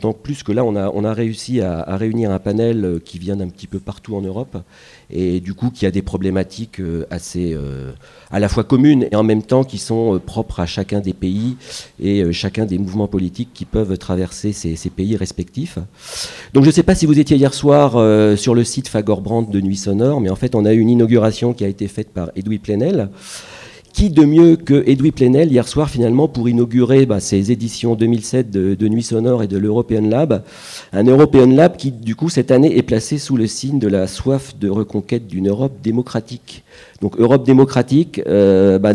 Tant plus que là, on a, réussi à, réunir un panel euh, qui vient d'un petit peu partout en Europe et du coup qui a des problématiques euh, assez euh, à la fois communes et en même temps qui sont propres à chacun des pays et chacun des mouvements politiques qui peuvent traverser ces, pays respectifs. Donc je ne sais pas si vous étiez hier soir sur le site Fagor de Nuit Sonore, mais en fait on a eu une inauguration qui a été faite par Edoui Plenel qui de mieux que Edoui Plenel hier soir finalement pour inaugurer bah, ces éditions 2007 de, Nuit Sonore et de l'European Lab, un European Lab qui du coup cette année est placé sous le signe de la soif de reconquête d'une Europe démocratique. Donc Europe démocratique, euh, bah,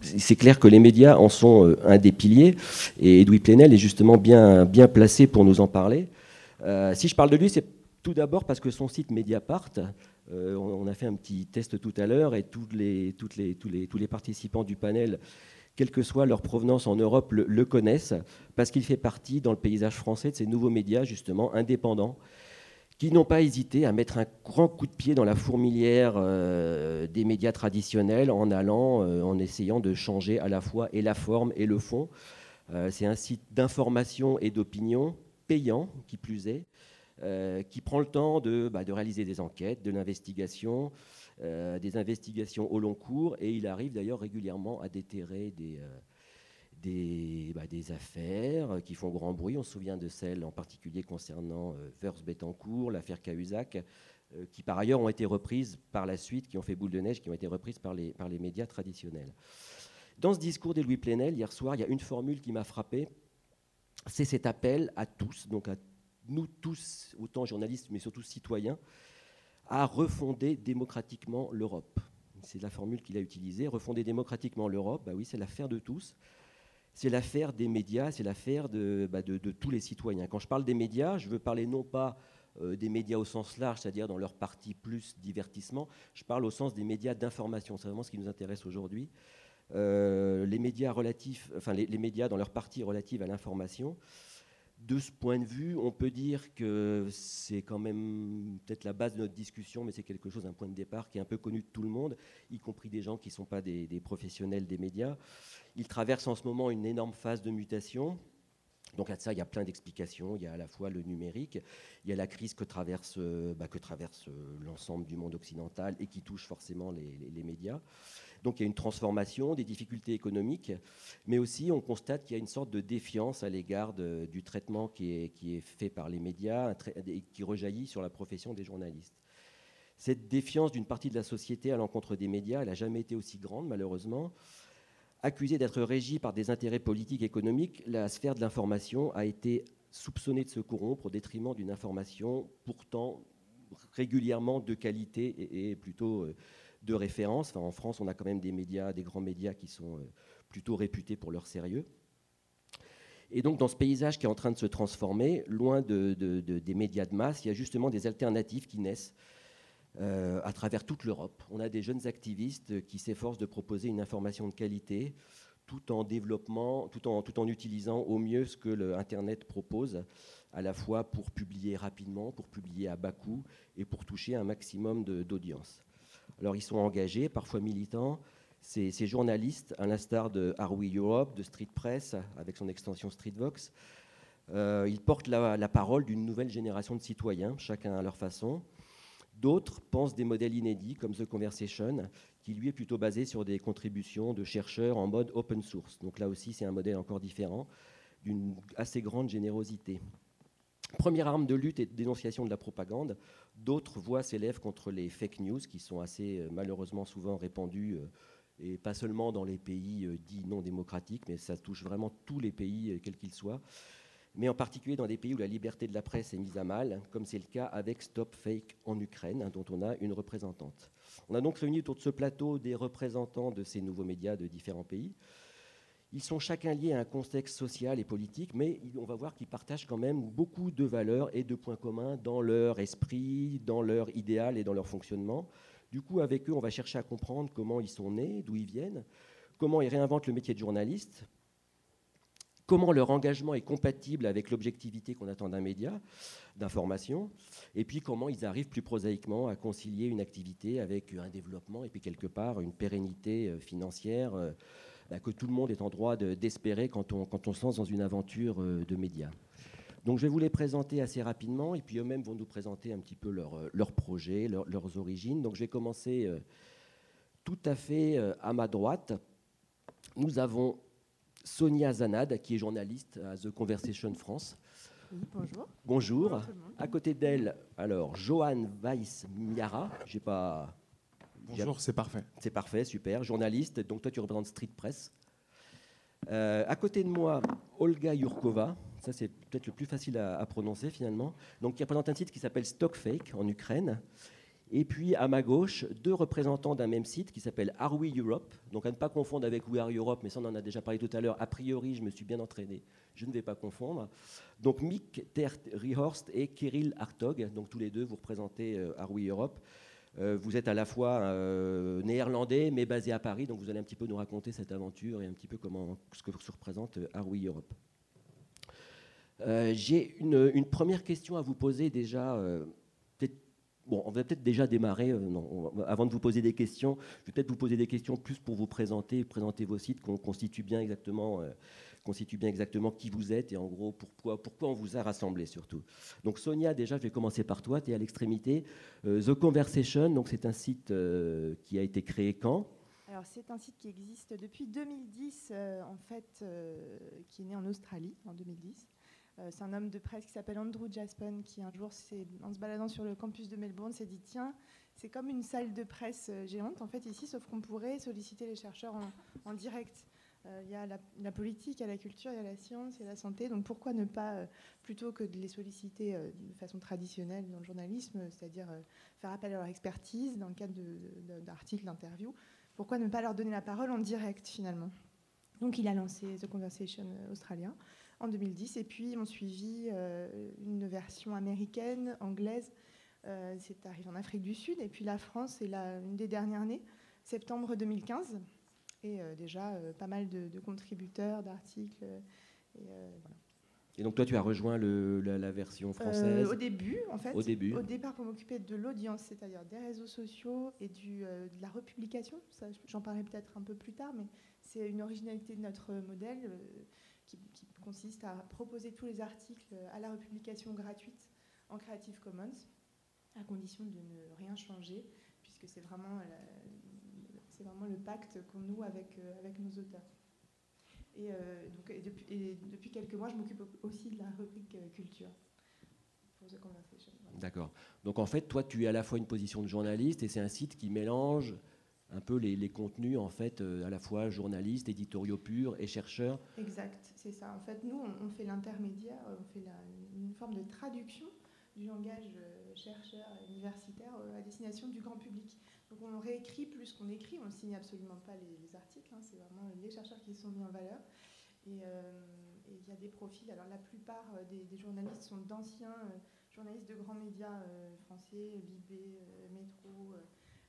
c'est clair que les médias en sont euh, un des piliers et Edoui Plenel est justement bien, bien placé pour nous en parler. Euh, si je parle de lui, c'est tout d'abord parce que son site Mediapart euh, on, a fait un petit test tout à l'heure et tous les, participants du panel, quelle que soit leur provenance en Europe, le, connaissent parce qu'il fait partie dans le paysage français de ces nouveaux médias justement indépendants qui n'ont pas hésité à mettre un grand coup de pied dans la fourmilière euh, des médias traditionnels en allant, euh, en essayant de changer à la fois et la forme et le fond. c'est un site d'information et d'opinion payant, qui plus est, qui prend le temps de, bah, de, réaliser des enquêtes, de l'investigation, euh, des investigations au long cours, et il arrive d'ailleurs régulièrement à déterrer des, euh, bah, des, affaires qui font grand bruit. On se souvient de celles en particulier concernant Vers Bettencourt, l'affaire Cahuzac, qui par ailleurs ont été reprises par la suite, qui ont fait boule de neige, qui ont été reprises par les, par les médias traditionnels. Dans ce discours de Louis Plenel, hier soir, il y a une formule qui m'a frappé, c'est cet appel à tous, donc à nous tous, autant journalistes, mais surtout citoyens, à refonder démocratiquement l'Europe. C'est la formule qu'il a utilisée. Refonder démocratiquement l'Europe, bah oui, c'est l'affaire de tous. C'est l'affaire des médias, c'est l'affaire de, bah, tous les citoyens. Quand je parle des médias, je veux parler non pas euh, des médias au sens large, c'est-à-dire dans leur partie plus divertissement, je parle au sens des médias d'information. C'est vraiment ce qui nous intéresse aujourd'hui. Euh, les médias relatifs, enfin les, médias dans leur partie relative à l'information, de ce point de vue, on peut dire que c'est quand même peut-être la base de notre discussion, mais c'est quelque chose, un point de départ qui est un peu connu de tout le monde, y compris des gens qui ne sont pas des, professionnels des médias. Il traverse en ce moment une énorme phase de mutation. Donc à ça, il y a plein d'explications. Il y a à la fois le numérique, il y a la crise que traverse, bah, que traverse l'ensemble du monde occidental et qui touche forcément les médias. Donc il y a une transformation, des difficultés économiques, mais aussi on constate qu'il y a une sorte de défiance à l'égard du traitement qui est, qui est, fait par les médias et qui rejaillit sur la profession des journalistes. Cette défiance d'une partie de la société à l'encontre des médias, elle n'a jamais été aussi grande, malheureusement. Accusée d'être régie par des intérêts politiques et économiques, la sphère de l'information a été soupçonnée de se corrompre au détriment d'une information pourtant régulièrement de qualité et, plutôt euh, de référence. en France, on a quand même des médias, des grands médias qui sont euh, plutôt réputés pour leur sérieux. Et donc, dans ce paysage qui est en train de se transformer, loin des médias de masse, il y a justement des alternatives qui naissent euh, à travers toute l'Europe. On a des jeunes activistes qui s'efforcent de proposer une information de qualité tout en développement, tout en, tout en utilisant au mieux ce que l'Internet propose, à la fois pour publier rapidement, pour publier à bas coût et pour toucher un maximum d'audience. Alors ils sont engagés, parfois militants. Ces, journalistes, à l'instar de We Europe, de Street Press, avec son extension Streetvox, euh, ils portent la, parole d'une nouvelle génération de citoyens, chacun à leur façon. D'autres pensent des modèles inédits, comme The Conversation, qui lui est plutôt basé sur des contributions de chercheurs en mode open source. Donc là aussi, c'est un modèle encore différent, d'une assez grande générosité. Première arme de lutte et de dénonciation de la propagande, d'autres voix s'élèvent contre les fake news qui sont assez euh, malheureusement souvent répandues euh, et pas seulement dans les pays euh, dits non démocratiques, mais ça touche vraiment tous les pays, quels qu'ils soient, mais en particulier dans des pays où la liberté de la presse est mise à mal, comme c'est le cas avec Stop Fake en Ukraine, hein, dont on a une représentante. On a donc réuni autour de ce plateau des représentants de ces nouveaux médias de différents pays. Ils sont chacun liés à un contexte social et politique, mais on va voir qu'ils partagent quand même beaucoup de valeurs et de points communs dans leur esprit, dans leur idéal et dans leur fonctionnement. Du coup, avec eux, on va chercher à comprendre comment ils sont nés, d'où ils viennent, comment ils réinventent le métier de journaliste, comment leur engagement est compatible avec l'objectivité qu'on attend d'un média d'information, et puis comment ils arrivent plus prosaïquement à concilier une activité avec un développement et puis quelque part une pérennité euh, financière euh, bah, que tout le monde est en droit d'espérer quand, on, quand on se lance dans une aventure euh, de médias. Donc je vais vous les présenter assez rapidement et puis eux-mêmes vont nous présenter un petit peu leurs leur projets, leurs origines. Donc je vais commencer tout à fait à ma droite. Nous avons Sonia Zanad, qui est journaliste à The Conversation France. bonjour. Bonjour. à côté d'elle, alors, Johan Weiss-Miara. J'ai pas. Bonjour, c'est parfait. C'est parfait, super. Journaliste, donc toi tu représentes Street Press. Euh, à côté de moi, Olga Yurkova. Ça, c'est peut-être le plus facile à, à, prononcer finalement. Donc, qui représente un site qui s'appelle Stockfake en Ukraine. Et puis à ma gauche, deux représentants d'un même site qui s'appelle Are We Europe. Donc à ne pas confondre avec We Are Europe, mais ça on en a déjà parlé tout à l'heure. A priori, je me suis bien entraîné, je ne vais pas confondre. Donc Mick Tert Rihorst et Kirill Hartog, donc tous les deux vous représentez euh, Are We Europe. Euh, vous êtes à la fois euh, néerlandais mais basé à Paris, donc vous allez un petit peu nous raconter cette aventure et un petit peu comment ce que se représente Are We Europe. J'ai une, première question à vous poser déjà Bon, on va peut-être déjà démarrer. Euh, non, avant de vous poser des questions, je vais peut-être vous poser des questions plus pour vous présenter, présenter vos sites, qu'on constitue bien exactement, euh, constitue bien exactement qui vous êtes et en gros pourquoi, on vous a rassemblé surtout. Donc Sonia, déjà, je vais commencer par toi. Tu es à l'extrémité. Euh, The Conversation, donc c'est un site qui a été créé quand? Alors c'est un site qui existe depuis 2010 en fait, qui est né en Australie en 2010. Euh, c'est un homme de presse qui s'appelle Andrew Jaspon qui un jour, en se baladant sur le campus de Melbourne, s'est dit tiens, c'est comme une salle de presse euh, géante en fait ici, sauf qu'on pourrait solliciter les chercheurs en, direct. Euh, il y a la, politique, il y a la culture, il y a la science, il y a la santé. Donc pourquoi ne pas, plutôt que de les solliciter de façon traditionnelle dans le journalisme, c'est-à-dire faire appel à leur expertise dans le cadre d'articles, d'interviews, pourquoi ne pas leur donner la parole en direct finalement? Donc il a lancé The Conversation australien en 2010 et puis ont suivi euh, une version américaine, anglaise. Euh, c'est arrivé en Afrique du Sud et puis la France est la, une des dernières nées, septembre 2015. Et euh, déjà pas mal de, contributeurs, d'articles. Et, voilà. Et donc toi, tu as rejoint le, la, version française Au début, en fait. Au début. Au départ, pour m'occuper de l'audience, c'est-à-dire des réseaux sociaux et du, de la republication. J'en parlerai peut-être un peu plus tard, mais c'est une originalité de notre modèle qui, consiste à proposer tous les articles à la republication gratuite en Creative Commons, à condition de ne rien changer, puisque c'est vraiment, c'est vraiment le pacte qu'on noue avec, euh, avec nos auteurs. Et, euh, donc, et depuis, depuis, quelques mois, je m'occupe aussi de la rubrique euh, culture. D'accord. Donc en fait, toi, tu es à la fois une position de journaliste et c'est un site qui mélange un peu les, contenus en fait euh, à la fois journalistes, éditoriaux purs et chercheurs. Exact, c'est ça. En fait, nous, on, fait l'intermédiaire, on fait une forme de traduction du langage euh, chercheur universitaire euh, à destination du grand public. Donc on réécrit plus qu'on écrit, on ne signe absolument pas les, articles, hein. c'est vraiment les chercheurs qui sont mis en valeur. Et il y a des profils, alors la plupart des, journalistes sont d'anciens journalistes de grands médias français, Libé, Métro,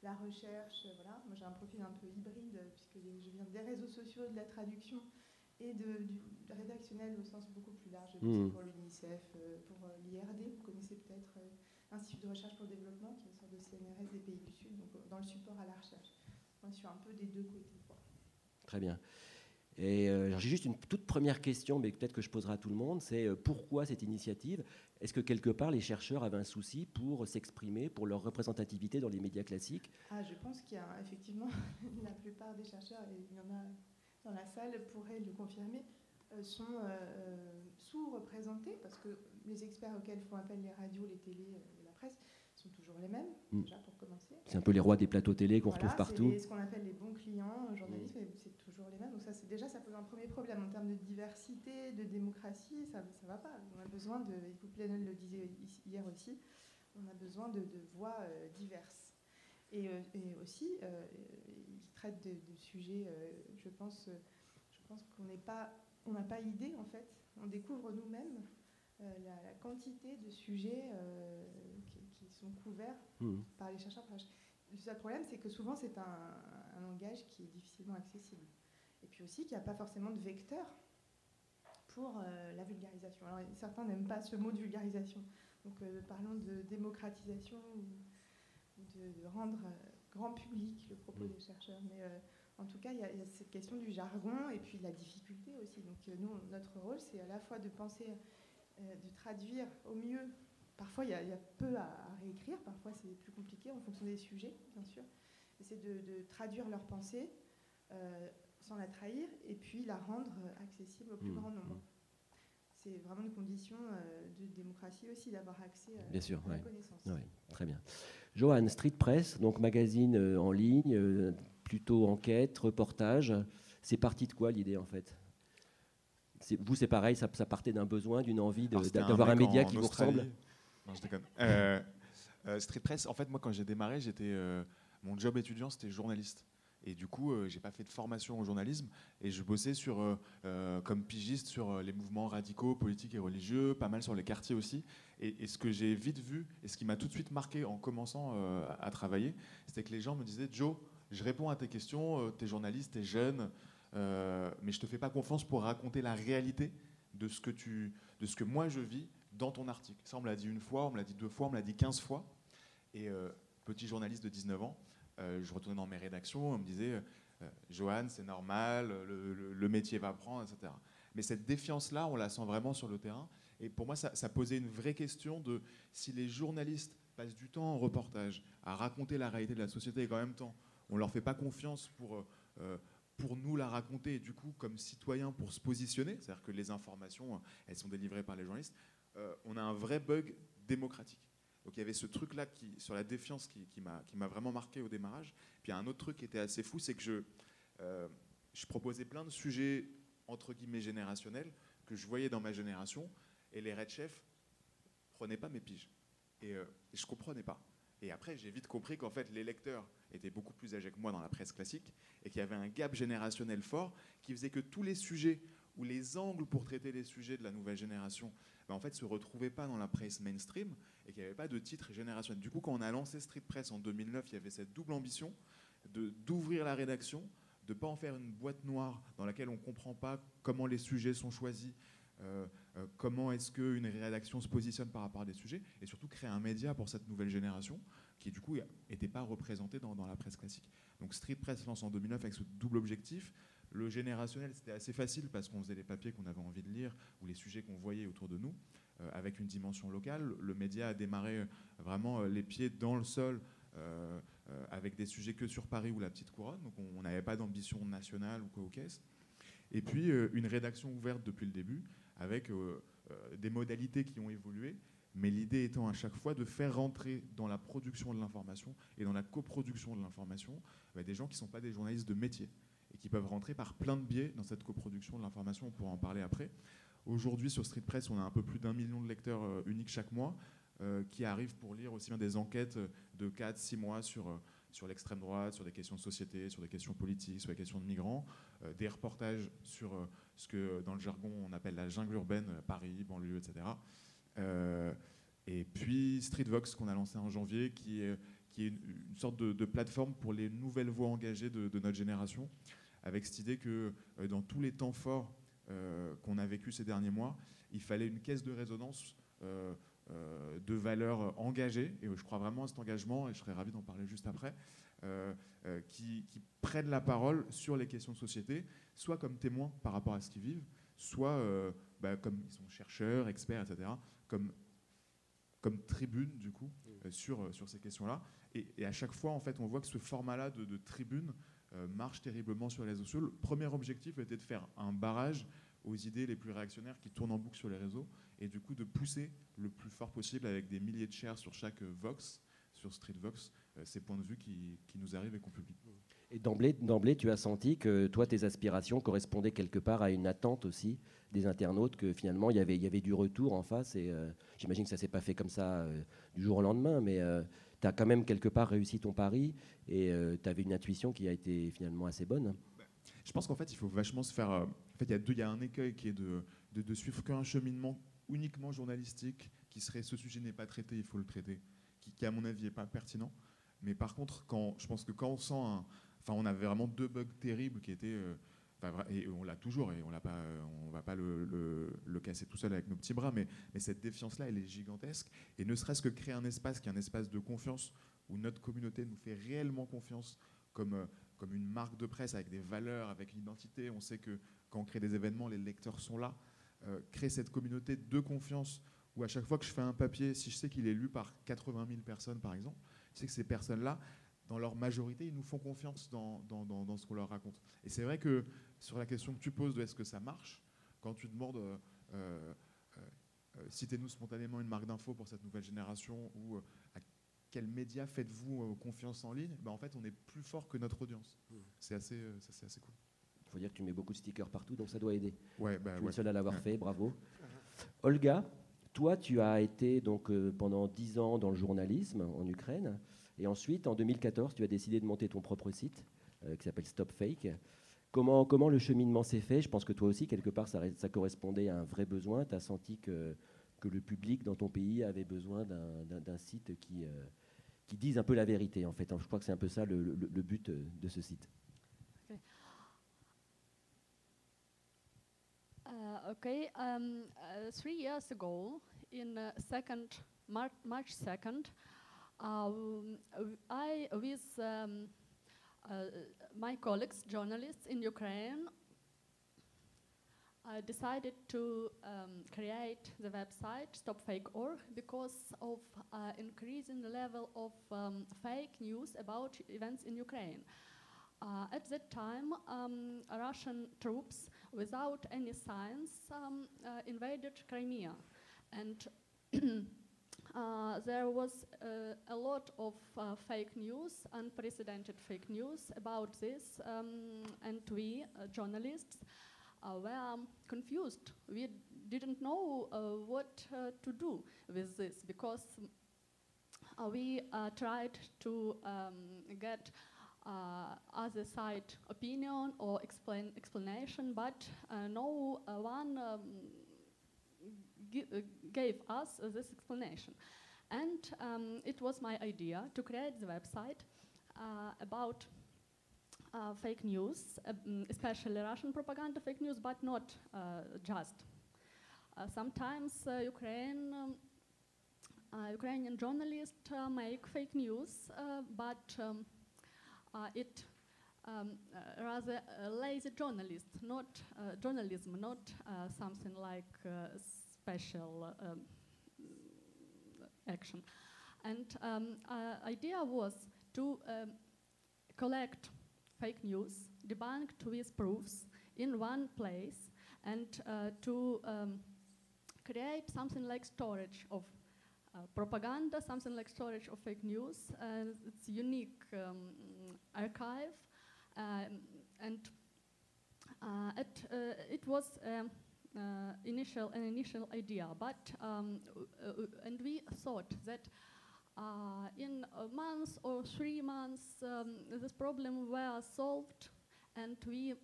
la recherche. Voilà. Moi, j'ai un profil un peu hybride, puisque je viens des réseaux sociaux, de la traduction et de, du rédactionnel au sens beaucoup plus large, mmh. pour l'UNICEF, euh, pour euh, l'IRD, vous connaissez peut-être euh, Institut de recherche pour le développement, qui est une sorte de CNRS des pays du Sud, donc dans le support à la recherche. Moi, je suis un peu des deux côtés. Très bien. Et euh, j'ai juste une toute première question, mais peut-être que je poserai à tout le monde, c'est euh, pourquoi cette initiative? Est-ce que quelque part les chercheurs avaient un souci pour s'exprimer, pour leur représentativité dans les médias classiques? Ah, Je pense qu'il y a effectivement la plupart des chercheurs, et il y en a dans la salle, pourraient le confirmer, euh, sont sous-représentés parce que les experts auxquels font appel les radios, les télés, la presse sont toujours les mêmes, mm. déjà pour commencer. C'est un peu les rois des plateaux télé qu'on retrouve partout. C'est ce qu'on appelle les bons clients, euh, journalistes, mais c'est toujours les mêmes. Donc ça, c'est déjà, ça pose un premier problème en termes de diversité, de démocratie, ça ne va pas. On a besoin de, et vous le disait hier aussi, on a besoin de, voix euh, diverses. Et, euh, aussi, il traite de, sujets, je pense, je pense qu'on n'est pas, on n'a pas idée en fait. On découvre nous-mêmes euh, la, quantité de sujets euh, qui, sont couverts mmh. par les chercheurs. Le seul problème, c'est que souvent, c'est un, langage qui est difficilement accessible. Et puis aussi qu'il n'y a pas forcément de vecteur pour euh, la vulgarisation. Alors, certains n'aiment pas ce mot de vulgarisation. Donc, parlons de démocratisation ou, de, rendre grand public le propos mmh. des chercheurs. Mais en tout cas, il y, a, cette question du jargon et puis de la difficulté aussi. Donc, nous, notre rôle, c'est à la fois de penser de traduire au mieux. Parfois, il y, a peu à, réécrire, parfois c'est plus compliqué en fonction des sujets, bien sûr. C'est de, traduire leurs pensées sans la trahir et puis la rendre accessible au plus mmh, grand nombre. Mmh. C'est vraiment une condition de démocratie aussi d'avoir accès bien sûr, à la connaissance. très bien. Johan, Street Press, donc magazine en ligne, plutôt enquête, reportage. C'est parti de quoi l'idée en fait? Vous, c'est pareil, ça, partait d'un besoin, d'une envie d'avoir un, média qui vous ressemble Non, je déconne. Euh, euh, Street Press, en fait, moi, quand j'ai démarré, j'étais, euh, mon job étudiant, c'était journaliste. Et du coup, j'ai pas fait de formation au journalisme et je bossais sur, comme pigiste sur les mouvements radicaux, politiques et religieux, pas mal sur les quartiers aussi. Et, ce que j'ai vite vu et ce qui m'a tout de suite marqué en commençant à travailler, c'était que les gens me disaient Joe, je réponds à tes questions, tu es journaliste, tu es jeune, euh, mais je te fais pas confiance pour raconter la réalité de ce que, tu, de ce que moi je vis dans ton article. Ça, on me l'a dit une fois, on me l'a dit deux fois, on me l'a dit quinze fois. Et euh, petit journaliste de 19 ans, euh, je retournais dans mes rédactions, on me disait Johan, c'est normal, le, métier va prendre, etc. Mais cette défiance-là, on la sent vraiment sur le terrain. Et pour moi, ça, ça posait une vraie question de si les journalistes passent du temps en reportage à raconter la réalité de la société et qu'en même temps, on leur fait pas confiance pour pour nous la raconter et du coup comme citoyen pour se positionner, c'est-à-dire que les informations, elles sont délivrées par les journalistes, euh, on a un vrai bug démocratique. Donc il y avait ce truc-là qui, sur la défiance qui, qui m'a vraiment marqué au démarrage. Puis un autre truc qui était assez fou, c'est que je, euh, je proposais plein de sujets entre guillemets générationnels que je voyais dans ma génération et les Red Chefs prenaient pas mes piges. Et, euh, je comprenais pas. Et après, j'ai vite compris qu'en fait, les lecteurs étaient beaucoup plus âgés que moi dans la presse classique et qu'il y avait un gap générationnel fort qui faisait que tous les sujets ou les angles pour traiter les sujets de la nouvelle génération ben, en fait, se retrouvaient pas dans la presse mainstream et qu'il n'y avait pas de titre générationnel. Du coup, quand on a lancé Street Press en 2009, il y avait cette double ambition d'ouvrir la rédaction, de ne pas en faire une boîte noire dans laquelle on ne comprend pas comment les sujets sont choisis, euh, euh, comment est-ce qu'une rédaction se positionne par rapport à des sujets, et surtout créer un média pour cette nouvelle génération qui du coup n'était pas représenté dans, la presse classique. Donc Street Press lance en 2009 avec ce double objectif. Le générationnel, c'était assez facile parce qu'on faisait les papiers qu'on avait envie de lire ou les sujets qu'on voyait autour de nous, euh, avec une dimension locale. Le média a démarré euh, vraiment euh, les pieds dans le sol, avec des sujets que sur Paris ou la Petite Couronne. Donc on n'avait pas d'ambition nationale ou caisse. Et puis une rédaction ouverte depuis le début, avec des modalités qui ont évolué mais l'idée étant à chaque fois de faire rentrer dans la production de l'information et dans la coproduction de l'information bah, des gens qui ne sont pas des journalistes de métier et qui peuvent rentrer par plein de biais dans cette coproduction de l'information. On pourra en parler après. Aujourd'hui, sur Street Press, on a un peu plus d'un million de lecteurs euh, uniques chaque mois euh, qui arrivent pour lire aussi bien des enquêtes de 4-6 mois sur, euh, sur l'extrême droite, sur des questions de société, sur des questions politiques, sur des questions de migrants, des reportages sur ce que dans le jargon on appelle la jungle urbaine, Paris, banlieue, etc. Euh, et puis Streetvox qu'on a lancé en janvier, qui est, une, sorte de, plateforme pour les nouvelles voix engagées de, notre génération, avec cette idée que euh, dans tous les temps forts euh, qu'on a vécu ces derniers mois, il fallait une caisse de résonance de valeurs engagées, et je crois vraiment à cet engagement, et je serais ravi d'en parler juste après, qui, qui, prennent la parole sur les questions de société, soit comme témoins par rapport à ce qu'ils vivent, soit bah, comme ils sont chercheurs, experts, etc., comme, comme tribune, du coup, euh, sur, euh, sur ces questions-là. Et, à chaque fois, en fait, on voit que ce format-là de, tribune euh, marche terriblement sur les réseaux sociaux. Le premier objectif était de faire un barrage aux idées les plus réactionnaires qui tournent en boucle sur les réseaux, et du coup de pousser le plus fort possible avec des milliers de shares sur chaque Vox, sur Streetvox, ces points de vue qui, qui nous arrivent et qu'on publie. Et d'emblée, tu as senti que toi, tes aspirations correspondaient quelque part à une attente aussi des internautes, que finalement, il y avait, y avait du retour en face. Et euh, j'imagine que ça ne s'est pas fait comme ça euh, du jour au lendemain, mais euh, tu as quand même quelque part réussi ton pari et tu avais une intuition qui a été finalement assez bonne. Je pense qu'en fait, il faut vachement se faire. en fait, il y, a un écueil qui est de, de, suivre qu'un cheminement uniquement journalistique qui serait ce sujet n'est pas traité, il faut le traiter, qui, qui à mon avis n'est pas pertinent. Mais par contre, quand, je pense que quand on sent un, Enfin, on avait vraiment deux bugs terribles qui étaient. Euh, et on l'a toujours, et on ne on va pas le, casser tout seul avec nos petits bras, mais, mais cette défiance-là, elle est gigantesque. Et ne serait-ce que créer un espace qui est un espace de confiance, où notre communauté nous fait réellement confiance comme, euh, comme une marque de presse avec des valeurs, avec une identité. On sait que quand on crée des événements, les lecteurs sont là. euh, créer cette communauté de confiance où à chaque fois que je fais un papier, si je sais qu'il est lu par 80 000 personnes par exemple, je sais que ces personnes-là, dans leur majorité, ils nous font confiance dans, dans, dans, ce qu'on leur raconte. Et c'est vrai que sur la question que tu poses de est-ce que ça marche, quand tu demandes euh, euh, euh, citez-nous spontanément une marque d'info pour cette nouvelle génération ou à quels médias faites-vous confiance en ligne ben, En fait, on est plus fort que notre audience. Mmh. C'est assez, c'est assez cool. Il faut dire que tu mets beaucoup de stickers partout, donc ça doit aider. Ouais, bah, je suis le seul à l'avoir fait, bravo. Olga, toi, tu as été donc pendant dix ans dans le journalisme en Ukraine. Et ensuite, en 2014, tu as décidé de monter ton propre site euh, qui s'appelle Stop Fake. Comment, le cheminement s'est fait? Je pense que toi aussi, quelque part, ça, correspondait à un vrai besoin. Tu as senti que, le public dans ton pays avait besoin d'un site qui, euh, qui dise un peu la vérité, en fait. Je crois que c'est un peu ça le, but euh, de ce site. Okay. Uh, okay. Um, uh, three years ago, in uh, second Mar March 2nd, Um, I, with um, uh, my colleagues, journalists in Ukraine, I decided to um, create the website StopFake.org because of uh, increasing level of um, fake news about events in Ukraine. Uh, at that time, um, Russian troops, without any signs, um, uh, invaded Crimea, and Uh, there was uh, a lot of uh, fake news, unprecedented fake news about this, um, and we, uh, journalists, uh, were confused. We didn't know what to do with this because we tried to um, get other side opinion or explain explanation, but no one um, uh, gave us uh, this explanation. And um, it was my idea to create the website uh, about uh, fake news, um, especially Russian propaganda fake news, but not uh, just. Uh, sometimes Ukraine, um, Ukrainian journalists make fake news, but um, it um, uh, rather uh, lazy journalist, not uh, journalism, not something like special um, action. And um, uh, idea was to um, collect fake news, debunked with proofs in one place, and uh, to um, create something like storage of uh, propaganda, something like storage of fake news. Uh, it's unique um, archive, um, and uh, it, uh, it was um, initial an initial idea, but um, uh, and we thought that uh, in a month or three months um, this problem were solved, and we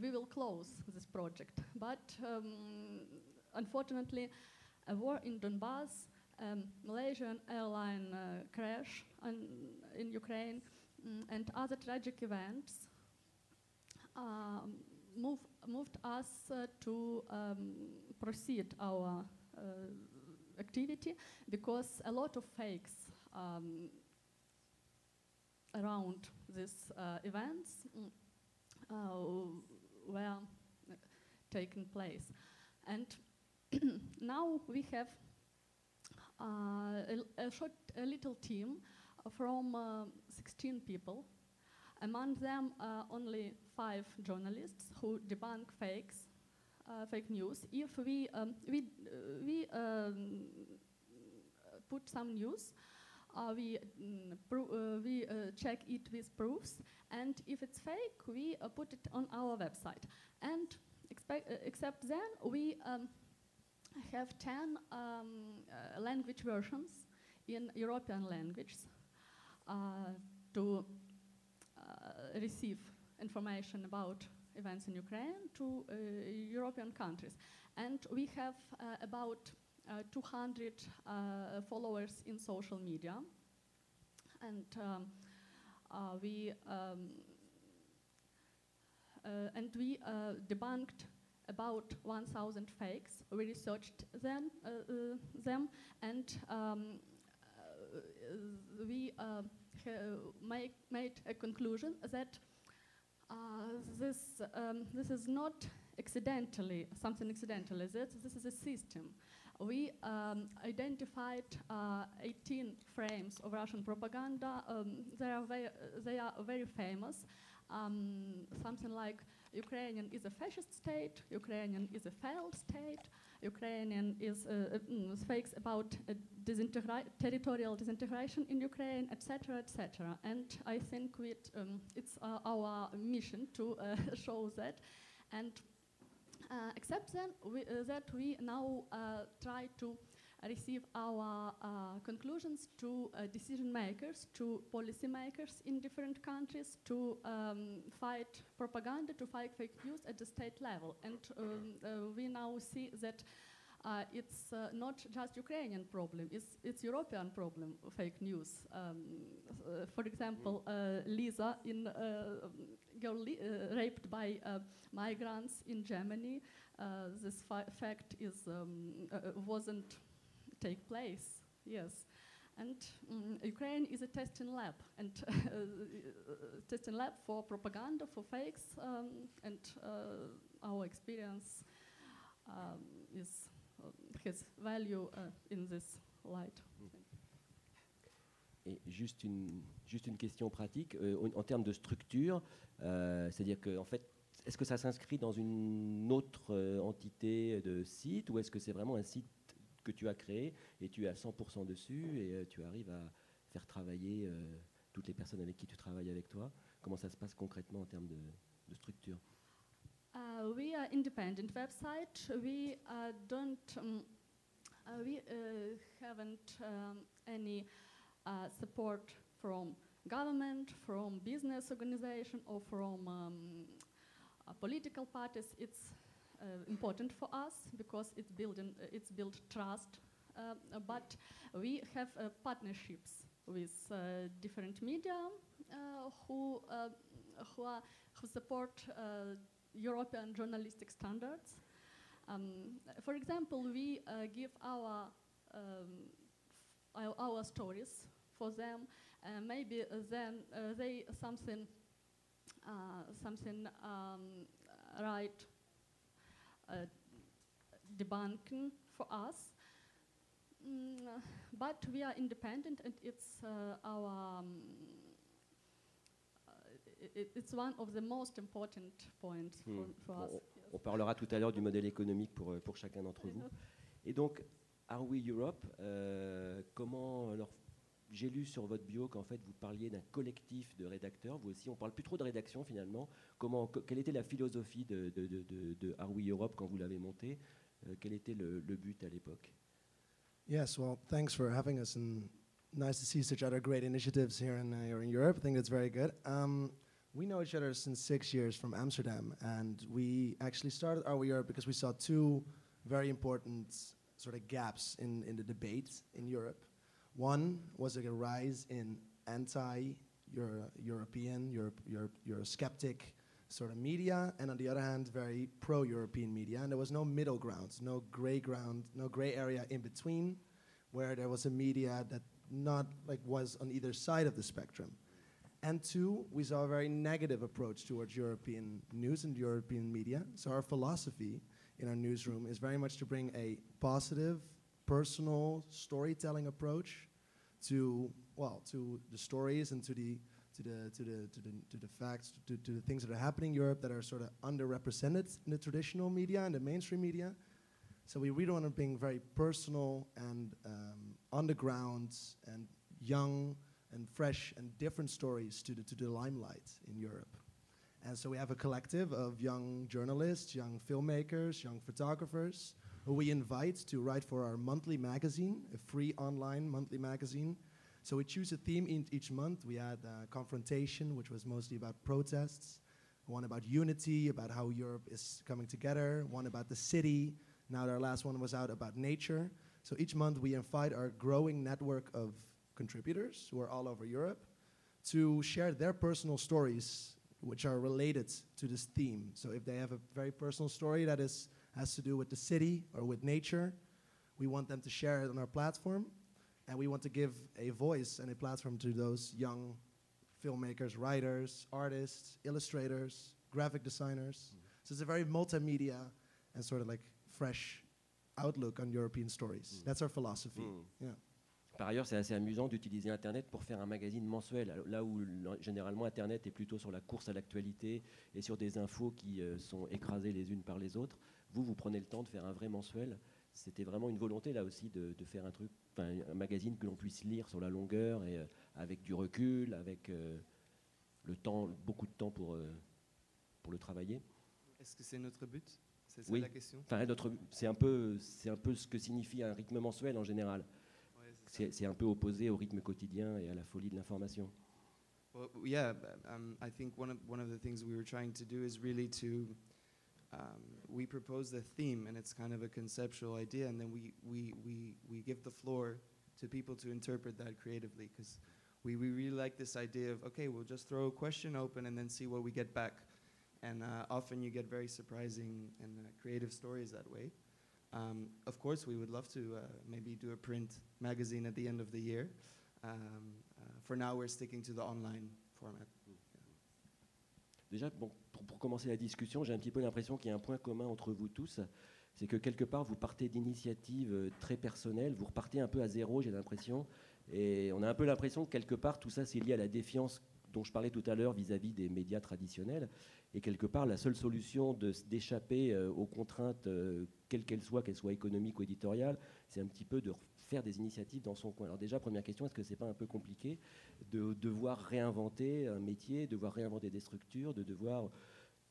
we will close this project. But um, unfortunately, a war in Donbass, um, Malaysian airline uh, crash in Ukraine, mm, and other tragic events um, move, moved us uh, to um, proceed our uh, activity because a lot of fakes um, around these uh, events mm, were taking place. And now we have uh, a, a, short, a little team from uh, 16 people among them, are only five journalists who debunk fakes, uh, fake news. If we um, we uh, we um, put some news, uh, we mm, uh, we uh, check it with proofs, and if it's fake, we put it on our website. And except then, we um, have ten um, language versions in European languages to receive information about events in Ukraine to uh, European countries. And we have uh, about 200 followers in social media. And um, we um, and we debunked about 1,000 fakes. We researched them, uh, uh, them and um, uh, we make, made a conclusion that uh, this, um, this is not accidentally, something accidentally. That this is a system. We um, identified uh, 18 frames of Russian propaganda. Um, they, are very, they are very famous. Um, something like Ukrainian is a fascist state, Ukrainian is a failed state, Ukrainian is uh, uh, mm, fakes about uh, territorial disintegration in Ukraine, etc., etc. And I think with, um, it's uh, our mission to show that. And except then we, that we now try to receive our uh, conclusions to uh, decision makers, to policy makers in different countries, to um, fight propaganda, to fight fake news at the state level. And um, uh, we now see that uh, it's uh, not just Ukrainian problem, it's, it's European problem, fake news. Um, uh, for example, Lisa, in girl raped by migrants in Germany, this fact is, um, wasn't take place. Yes. And um, Ukraine is a testing lab, and uh, testing lab for propaganda, for fakes, um, and uh, our experience um, is uh, has value uh, in this light. Et juste une, juste une question pratique, euh, en, en, termes de structure, euh, c'est-à-dire que en fait, est-ce que ça s'inscrit dans une autre euh, entité de site ou est-ce que c'est vraiment un site que tu as créé et tu es à 100% dessus et euh, tu arrives à faire travailler euh, toutes les personnes avec qui tu travailles avec toi. Comment ça se passe concrètement en termes de, de structure? Uh, We are independent website. We uh, don't. Um, uh, we uh, haven't um, any uh, support from government, from business organization, or from um, uh, political parties. It's important for us because it's building uh, it's built trust. Uh, but we have partnerships with different media who who, are, who support European journalistic standards. Um, for example, we uh, give our, um, our, our stories for them. Uh, maybe then uh, they something something um, right uh, debunking for us. Mm, but we are independent and it's uh, our um, uh, it, it's one of the most important points for, hmm. for us. On, on, parlera tout à l'heure du modèle économique pour, euh, pour chacun d'entre vous. Et donc, Are We Europe, euh, comment leur j'ai lu sur votre bio qu'en fait vous parliez d'un collectif de rédacteurs. Vous aussi, on parle plus trop de rédaction finalement. Comment, quelle était la philosophie de, Are We Europe quand vous l'avez monté? Euh, Quel était le, le but à l'époque? Yes, well, thanks for having us and nice to see such other great initiatives here in, uh, in Europe. I think that's very good. Um, we know each other since six years from Amsterdam, and we actually started Are We Europe because we saw two very important sort of gaps in, in the debate in Europe. One was a rise in anti-European, Europe, Europe, Eurosceptic sort of media, and on the other hand, very pro-European media. And there was no middle ground, no gray ground, no gray area in between, where there was a media that not like was on either side of the spectrum. And two, we saw a very negative approach towards European news and European media. So our philosophy in our newsroom is very much to bring a positive, personal storytelling approach to well to the stories and to the to the to the to the to the facts to, to the things that are happening in Europe that are sort of underrepresented in the traditional media and the mainstream media. So we really want to bring very personal and um, underground and young and fresh and different stories to the to the limelight in Europe. And so we have a collective of young journalists, young filmmakers, young photographers who we invite to write for our monthly magazine, a free online monthly magazine. So we choose a theme in each month. We had uh, confrontation, which was mostly about protests, one about unity, about how Europe is coming together, one about the city. Now our last one was out about nature. So each month we invite our growing network of contributors who are all over Europe to share their personal stories which are related to this theme. So if they have a very personal story that is has to do with the city or with nature. We want them to share it on our platform, and we want to give a voice and a platform to those young filmmakers, writers, artists, illustrators, graphic designers. Mm. So it's a very multimedia and sort of like fresh outlook on European stories. Mm. That's our philosophy. Mm. Yeah. Par ailleurs, c'est assez amusant d'utiliser Internet pour faire un magazine mensuel, là où généralement Internet est plutôt sur la course à l'actualité et sur des infos qui euh, sont écrasées les unes par les autres. Vous, vous prenez le temps de faire un vrai mensuel. C'était vraiment une volonté là aussi de, de faire un truc, un magazine que l'on puisse lire sur la longueur et euh, avec du recul, avec euh, le temps, beaucoup de temps pour, euh, pour le travailler. Est-ce que c'est notre but? C'est ça Oui. la question? Enfin, c'est un peu, un peu ce que signifie un rythme mensuel en général. Ouais, c'est un peu opposé au rythme quotidien et à la folie de l'information. Well, yeah, um, I think one of one of the things we were trying to do is really to um, we propose the theme, and it's kind of a conceptual idea, and then we we we we give the floor to people to interpret that creatively, because we we really like this idea of okay, we'll just throw a question open and then see what we get back, and uh, often you get very surprising and uh, creative stories that way. Um, of course, we would love to uh, maybe do a print magazine at the end of the year. Um, uh, for now, we're sticking to the online format. Déjà, bon, pour, commencer la discussion, j'ai un petit peu l'impression qu'il y a un point commun entre vous tous. C'est que quelque part, vous partez d'initiatives euh, très personnelles, vous repartez un peu à zéro, j'ai l'impression. Et on a un peu l'impression que quelque part, tout ça, c'est lié à la défiance dont je parlais tout à l'heure vis-à-vis des médias traditionnels. Et quelque part, la seule solution de d'échapper euh, aux contraintes, euh, quelles qu'elles soient, qu'elles soient économiques ou éditoriales, c'est un petit peu de faire des initiatives dans son coin. Alors déjà, première question, est-ce que c'est pas un peu compliqué de devoir réinventer un métier, de devoir réinventer des structures, de devoir,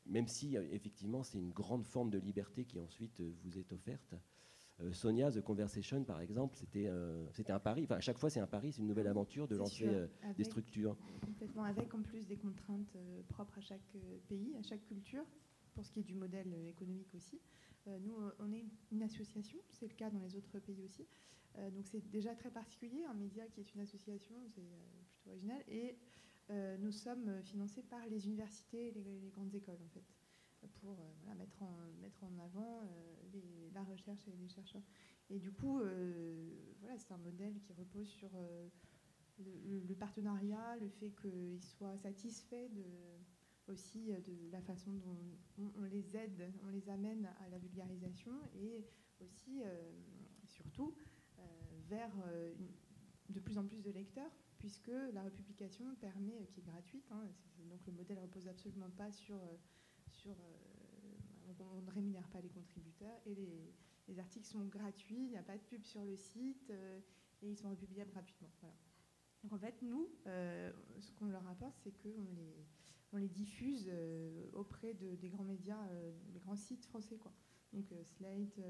même si euh, effectivement c'est une grande forme de liberté qui ensuite euh, vous est offerte. Euh, Sonia, The Conversation, par exemple, c'était euh, c'était un pari. Enfin, à chaque fois, c'est un pari, c'est une nouvelle aventure de lancer sûr, des structures. Complètement avec en plus des contraintes propres à chaque pays, à chaque culture, pour ce qui est du modèle économique aussi. Nous, on est une association, c'est le cas dans les autres pays aussi. Euh, donc c'est déjà très particulier, un média qui est une association, c'est euh, plutôt original. Et euh, nous sommes financés par les universités et les, grandes écoles en fait, pour mettre, en, mettre en avant la recherche et les chercheurs. Et du coup, voilà, c'est un modèle qui repose sur le, partenariat, le fait qu'ils soient satisfaits de, aussi de la façon dont on, les aide, on les amène à la vulgarisation et aussi, surtout, vers euh, de plus en plus de lecteurs, puisque la republication permet, euh, qui est gratuite, hein, donc le modèle repose absolument pas sur, euh, on, ne rémunère pas les contributeurs et les, les articles sont gratuits, il n'y a pas de pub sur le site et ils sont republiables gratuitement. En fait, nous, ce qu'on leur apporte, c'est qu'on les, on les diffuse auprès de, des grands médias, des grands sites français. Quoi. Donc Slate, le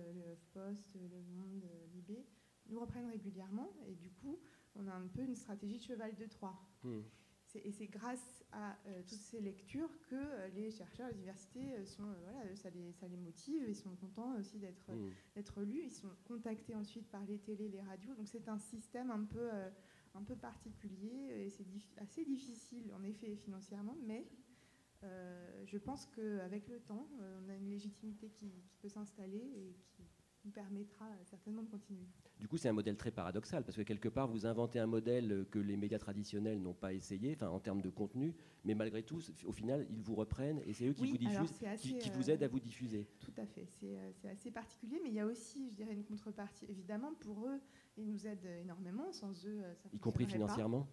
euh, Le Monde, Libé, nous reprennent régulièrement et du coup, on a un peu une stratégie de cheval de Troie. Hmm. Et c'est grâce à euh, toutes ces lectures que euh, les chercheurs, les universités, euh, sont, voilà, ça, les, ça les motive, ils sont contents aussi d'être d'être lus. Ils sont contactés ensuite par les télés, les radios. Donc c'est un système un peu, un peu particulier et c'est dif- assez difficile en effet financièrement, mais je pense qu'avec le temps, on a une légitimité qui, qui peut s'installer et qui nous permettra certainement de continuer. Du coup, c'est un modèle très paradoxal, parce que quelque part, vous inventez un modèle euh, que les médias traditionnels n'ont pas essayé, enfin, en termes de contenu, mais malgré tout, au final, ils vous reprennent et c'est eux qui Oui, vous alors diffusent, c'est qui, assez, qui vous euh, aident à vous diffuser. Tout à fait, c'est euh, c'est assez particulier, mais il y a aussi, je dirais, une contrepartie. Évidemment, pour eux, ils nous aident énormément. Sans eux, euh, ça Y compris pas. financièrement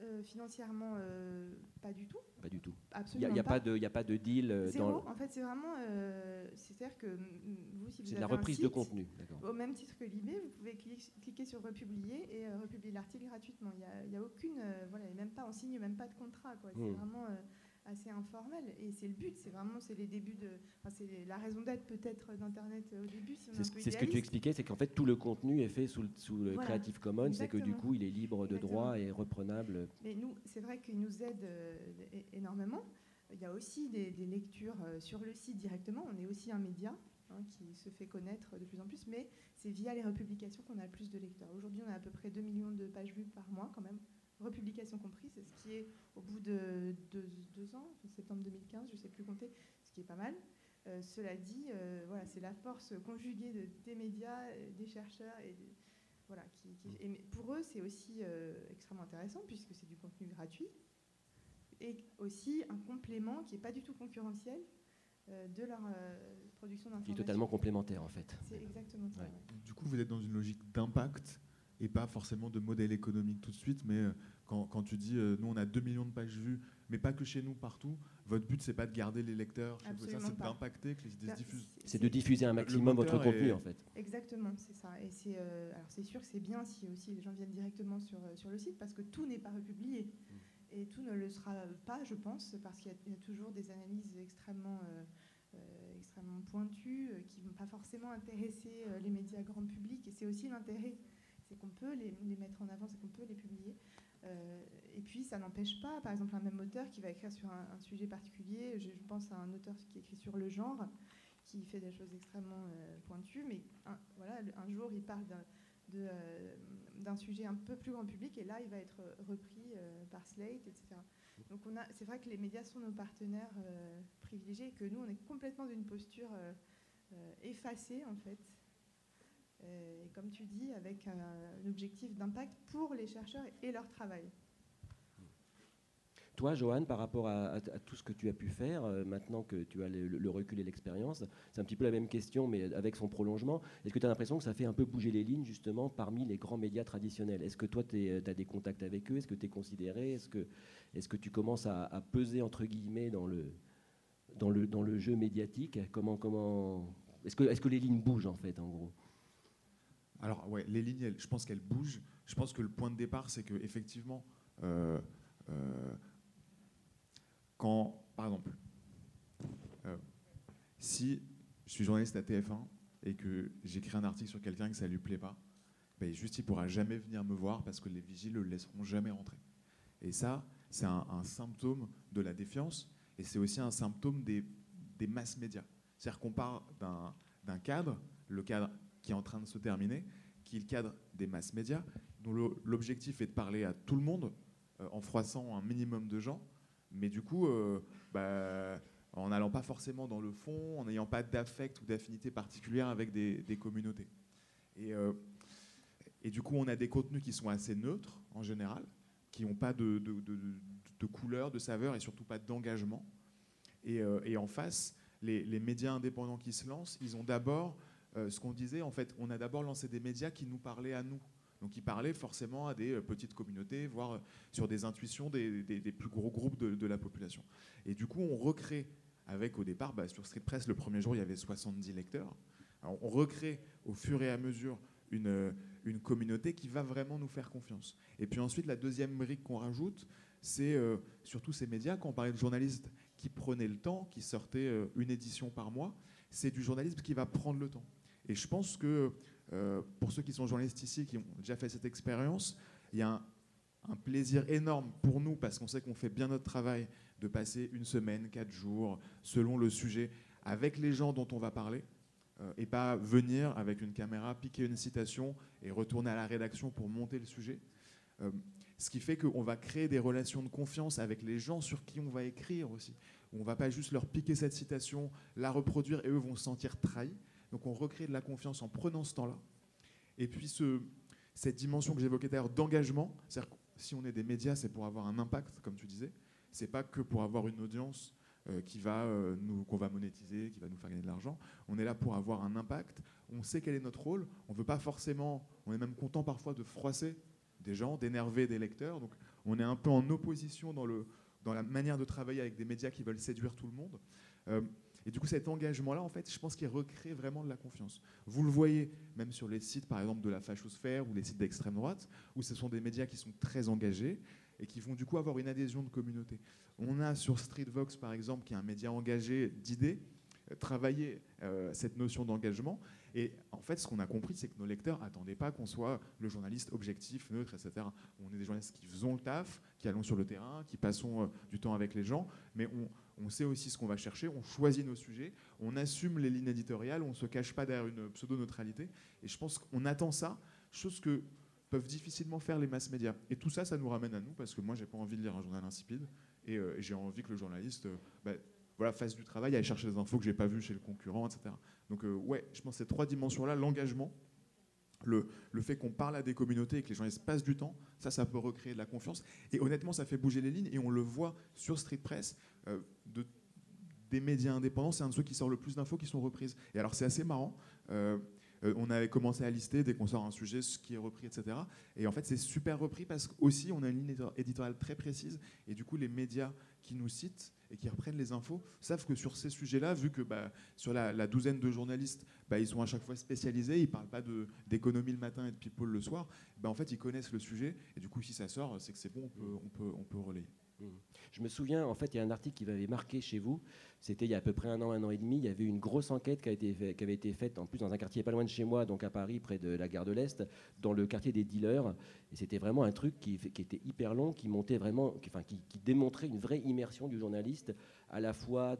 Euh, financièrement, euh, pas du tout. Pas du tout. Il n'y Absolument a, y a pas de, y a pas de deal euh, Zéro. dans. En fait, c'est vraiment. C'est-à-dire que mm, vous, si vous C'est de avez la un reprise de contenu. Au même titre que Libé, vous pouvez cli- cliquer sur republier et republier l'article gratuitement. Il n'y a, y a aucune. voilà, et même pas, on signe même pas de contrat. quoi. C'est Hmm. vraiment assez informel. Et c'est le but. C'est vraiment c'est les débuts de. Enfin, c'est la raison d'être peut-être d'Internet euh, au début. Si C'est ce, que tu expliquais, c'est qu'en fait tout le contenu est fait sous, le- sous le Voilà. Creative Commons, c'est que du coup il est libre de Exactement. droit et reprenable. Mais nous, c'est vrai qu'ils nous aident euh, énormément. Il y a aussi des, des lectures euh, sur le site directement. On est aussi un média hein, qui se fait connaître de plus en plus, mais c'est via les republications qu'on a le plus de lecteurs. Aujourd'hui, on a à peu près 2 millions de pages vues par mois quand même, republications comprises, c'est ce qui est au bout de deux, deux ans, septembre 2015, je ne sais plus compter, ce qui est pas mal. Euh, cela dit, euh, voilà, c'est la force conjuguée de- des médias, euh, des chercheurs et voilà, qui, qui- et mais pour eux, c'est aussi euh, extrêmement intéressant puisque c'est du contenu gratuit et aussi un complément qui n'est pas du tout concurrentiel de leur production Qui d'informations. est totalement complémentaire en fait. C'est exactement ça. Ouais. ouais. Du coup, vous êtes dans une logique d'impact et pas forcément de modèle économique tout de suite, mais euh, quand, quand tu dis euh, nous on a 2 millions de pages vues, mais pas que chez nous, partout, votre but c'est pas de garder les lecteurs, chez vous, ça Absolument c'est d'impacter, que les idées se Bah, diffusent. C'est de diffuser un maximum votre contenu est- en fait. Exactement, c'est ça. Et c'est euh, alors c'est sûr que c'est bien si aussi les gens viennent directement sur, euh, sur le site parce que tout n'est pas republié Mm. et tout ne le sera pas, je pense, parce qu'il y, a- il y a toujours des analyses extrêmement euh, euh, extrêmement pointues euh, qui vont pas forcément intéresser euh, les médias grand public. Et c'est aussi l'intérêt, c'est qu'on peut les, mettre en avant, c'est qu'on peut les publier. Euh, et puis ça n'empêche pas, par exemple, un même auteur qui va écrire sur un, sujet particulier. Je, pense à un auteur qui écrit sur le genre qui fait des choses extrêmement euh, pointues, mais un, voilà, un jour il parle euh, d'un sujet un peu plus grand public et là il va être repris par Slate, etc. Donc c'est vrai que les médias sont nos partenaires privilégiés et que nous on est complètement d'une posture effacée en fait. Euh, et comme tu dis, avec un, objectif d'impact pour les chercheurs et leur travail. Toi, Johan, par rapport à, tout ce que tu as pu faire, euh, maintenant que tu as le, recul et l'expérience, c'est un petit peu la même question, mais avec son prolongement. Est-ce que tu as l'impression que ça fait un peu bouger les lignes, justement, parmi les grands médias traditionnels? Est-ce que toi, tu as des contacts avec eux? Est-ce que tu es considéré? Est-ce que, tu commences à, peser, entre guillemets, dans le, jeu médiatique? Comment, comment... Est-ce que, est que les lignes bougent, en fait, en gros? Alors ouais, les lignes, je pense qu'elles bougent. Je pense que le point de départ, c'est que effectivement, euh, euh, quand, par exemple, euh, si je suis journaliste à TF1 et que j'écris un article sur quelqu'un que ça lui plaît pas, ben juste il pourra jamais venir me voir parce que les vigiles le laisseront jamais rentrer. Et ça, c'est un, symptôme de la défiance et c'est aussi un symptôme des, des masses médias. C'est-à-dire qu'on part d'un cadre, le cadre qui est en train de se terminer, qui est le cadre des masses médias, dont l'objectif est de parler à tout le monde euh, en froissant un minimum de gens, mais du coup, euh, bah, en n'allant pas forcément dans le fond, en n'ayant pas d'affect ou d'affinité particulière avec des, communautés. Et, euh, et du coup, on a des contenus qui sont assez neutres en général, qui n'ont pas de, de, de- de couleur, de saveur et surtout pas d'engagement. Et, en face, les, médias indépendants qui se lancent, ils ont d'abord, ce qu'on disait, en fait, on a d'abord lancé des médias qui nous parlaient à nous. Donc qui parlaient forcément à des euh, petites communautés, voire euh, sur des intuitions des, plus gros groupes de, la population. Et du coup, on recrée, avec au départ, bah, sur Street Press, le premier jour, il y avait 70 lecteurs. On recrée au fur et à mesure une, euh, communauté qui va vraiment nous faire confiance. Et puis ensuite, la deuxième brique qu'on rajoute, c'est euh, surtout ces médias, quand on parlait de journalistes qui prenaient le temps, qui sortaient euh, une édition par mois, c'est du journalisme qui va prendre le temps. Et je pense que euh, pour ceux qui sont journalistes ici, qui ont déjà fait cette expérience, il y a un, plaisir énorme pour nous, parce qu'on sait qu'on fait bien notre travail, de passer une semaine, quatre jours, selon le sujet, avec les gens dont on va parler, euh, et pas venir avec une caméra, piquer une citation et retourner à la rédaction pour monter le sujet. Euh, ce qui fait qu'on va créer des relations de confiance avec les gens sur qui on va écrire aussi. On va pas juste leur piquer cette citation, la reproduire et eux vont se sentir trahis. Donc on recrée de la confiance en prenant ce temps-là. Et puis ce, cette dimension que j'évoquais d'ailleurs d'engagement, c'est-à-dire que si on est des médias, c'est pour avoir un impact, comme tu disais. C'est pas que pour avoir une audience euh, qui va euh, nous qu'on va monétiser, qui va nous faire gagner de l'argent. On est là pour avoir un impact. On sait quel est notre rôle. On veut pas forcément. On est même content parfois de froisser des gens, d'énerver des lecteurs. Donc on est un peu en opposition dans le dans la manière de travailler avec des médias qui veulent séduire tout le monde. Euh, et du coup, cet engagement-là, en fait, je pense qu'il recrée vraiment de la confiance. Vous le voyez même sur les sites, par exemple, de la fachosphère ou les sites d'extrême droite, où ce sont des médias qui sont très engagés et qui vont du coup avoir une adhésion de communauté. On a sur Streetvox, par exemple, qui est un média engagé d'idées, euh, travaillé euh, cette notion d'engagement. Et en fait, ce qu'on a compris, c'est que nos lecteurs n'attendaient pas qu'on soit le journaliste objectif, neutre, etc. On est des journalistes qui faisons le taf, qui allons sur le terrain, qui passons euh, du temps avec les gens, mais on, sait aussi ce qu'on va chercher, on choisit nos sujets, on assume les lignes éditoriales, on ne se cache pas derrière une pseudo-neutralité. Et je pense qu'on attend ça, chose que peuvent difficilement faire les masses médias. Et tout ça, ça nous ramène à nous, parce que moi, j'ai pas envie de lire un journal insipide, et euh, j'ai envie que le journaliste euh, bah, voilà, fasse du travail, aille chercher des infos que j'ai pas vues chez le concurrent, etc. Donc euh, ouais, je pense que ces trois dimensions-là, l'engagement, le, le fait qu'on parle à des communautés et que les gens se passent du temps, ça, ça peut recréer de la confiance. Et honnêtement, ça fait bouger les lignes, et on le voit sur Street Press, euh, de des médias indépendants, c'est un de ceux qui sort le plus d'infos qui sont reprises. Et alors c'est assez marrant. euh, euh, on avait commencé à lister dès qu'on sort un sujet, ce qui est repris, etc. Et en fait, c'est super repris parce qu'aussi, on a une ligne édito- éditoriale très précise. Et du coup, les médias qui nous citent et qui reprennent les infos savent que sur ces sujets-là, vu que bah, sur la, douzaine de journalistes, bah, ils sont à chaque fois spécialisés, ils ne parlent pas d'économie le matin et de people le soir, bah, en fait, ils connaissent le sujet. Et du coup, si ça sort, c'est que c'est bon, on peut, on peut, on peut relayer. Je me souviens, en fait, il y a un article qui m'avait marqué chez vous. C'était il y a à peu près un an, un an et demi. Il y avait une grosse enquête qui, avait été faite, en plus, dans un quartier pas loin de chez moi, donc à Paris, près de la gare de l'Est, dans le quartier des dealers. Et c'était vraiment un truc qui, était hyper long, qui montait vraiment, qui, enfin, qui, démontrait une vraie immersion du journaliste, à la fois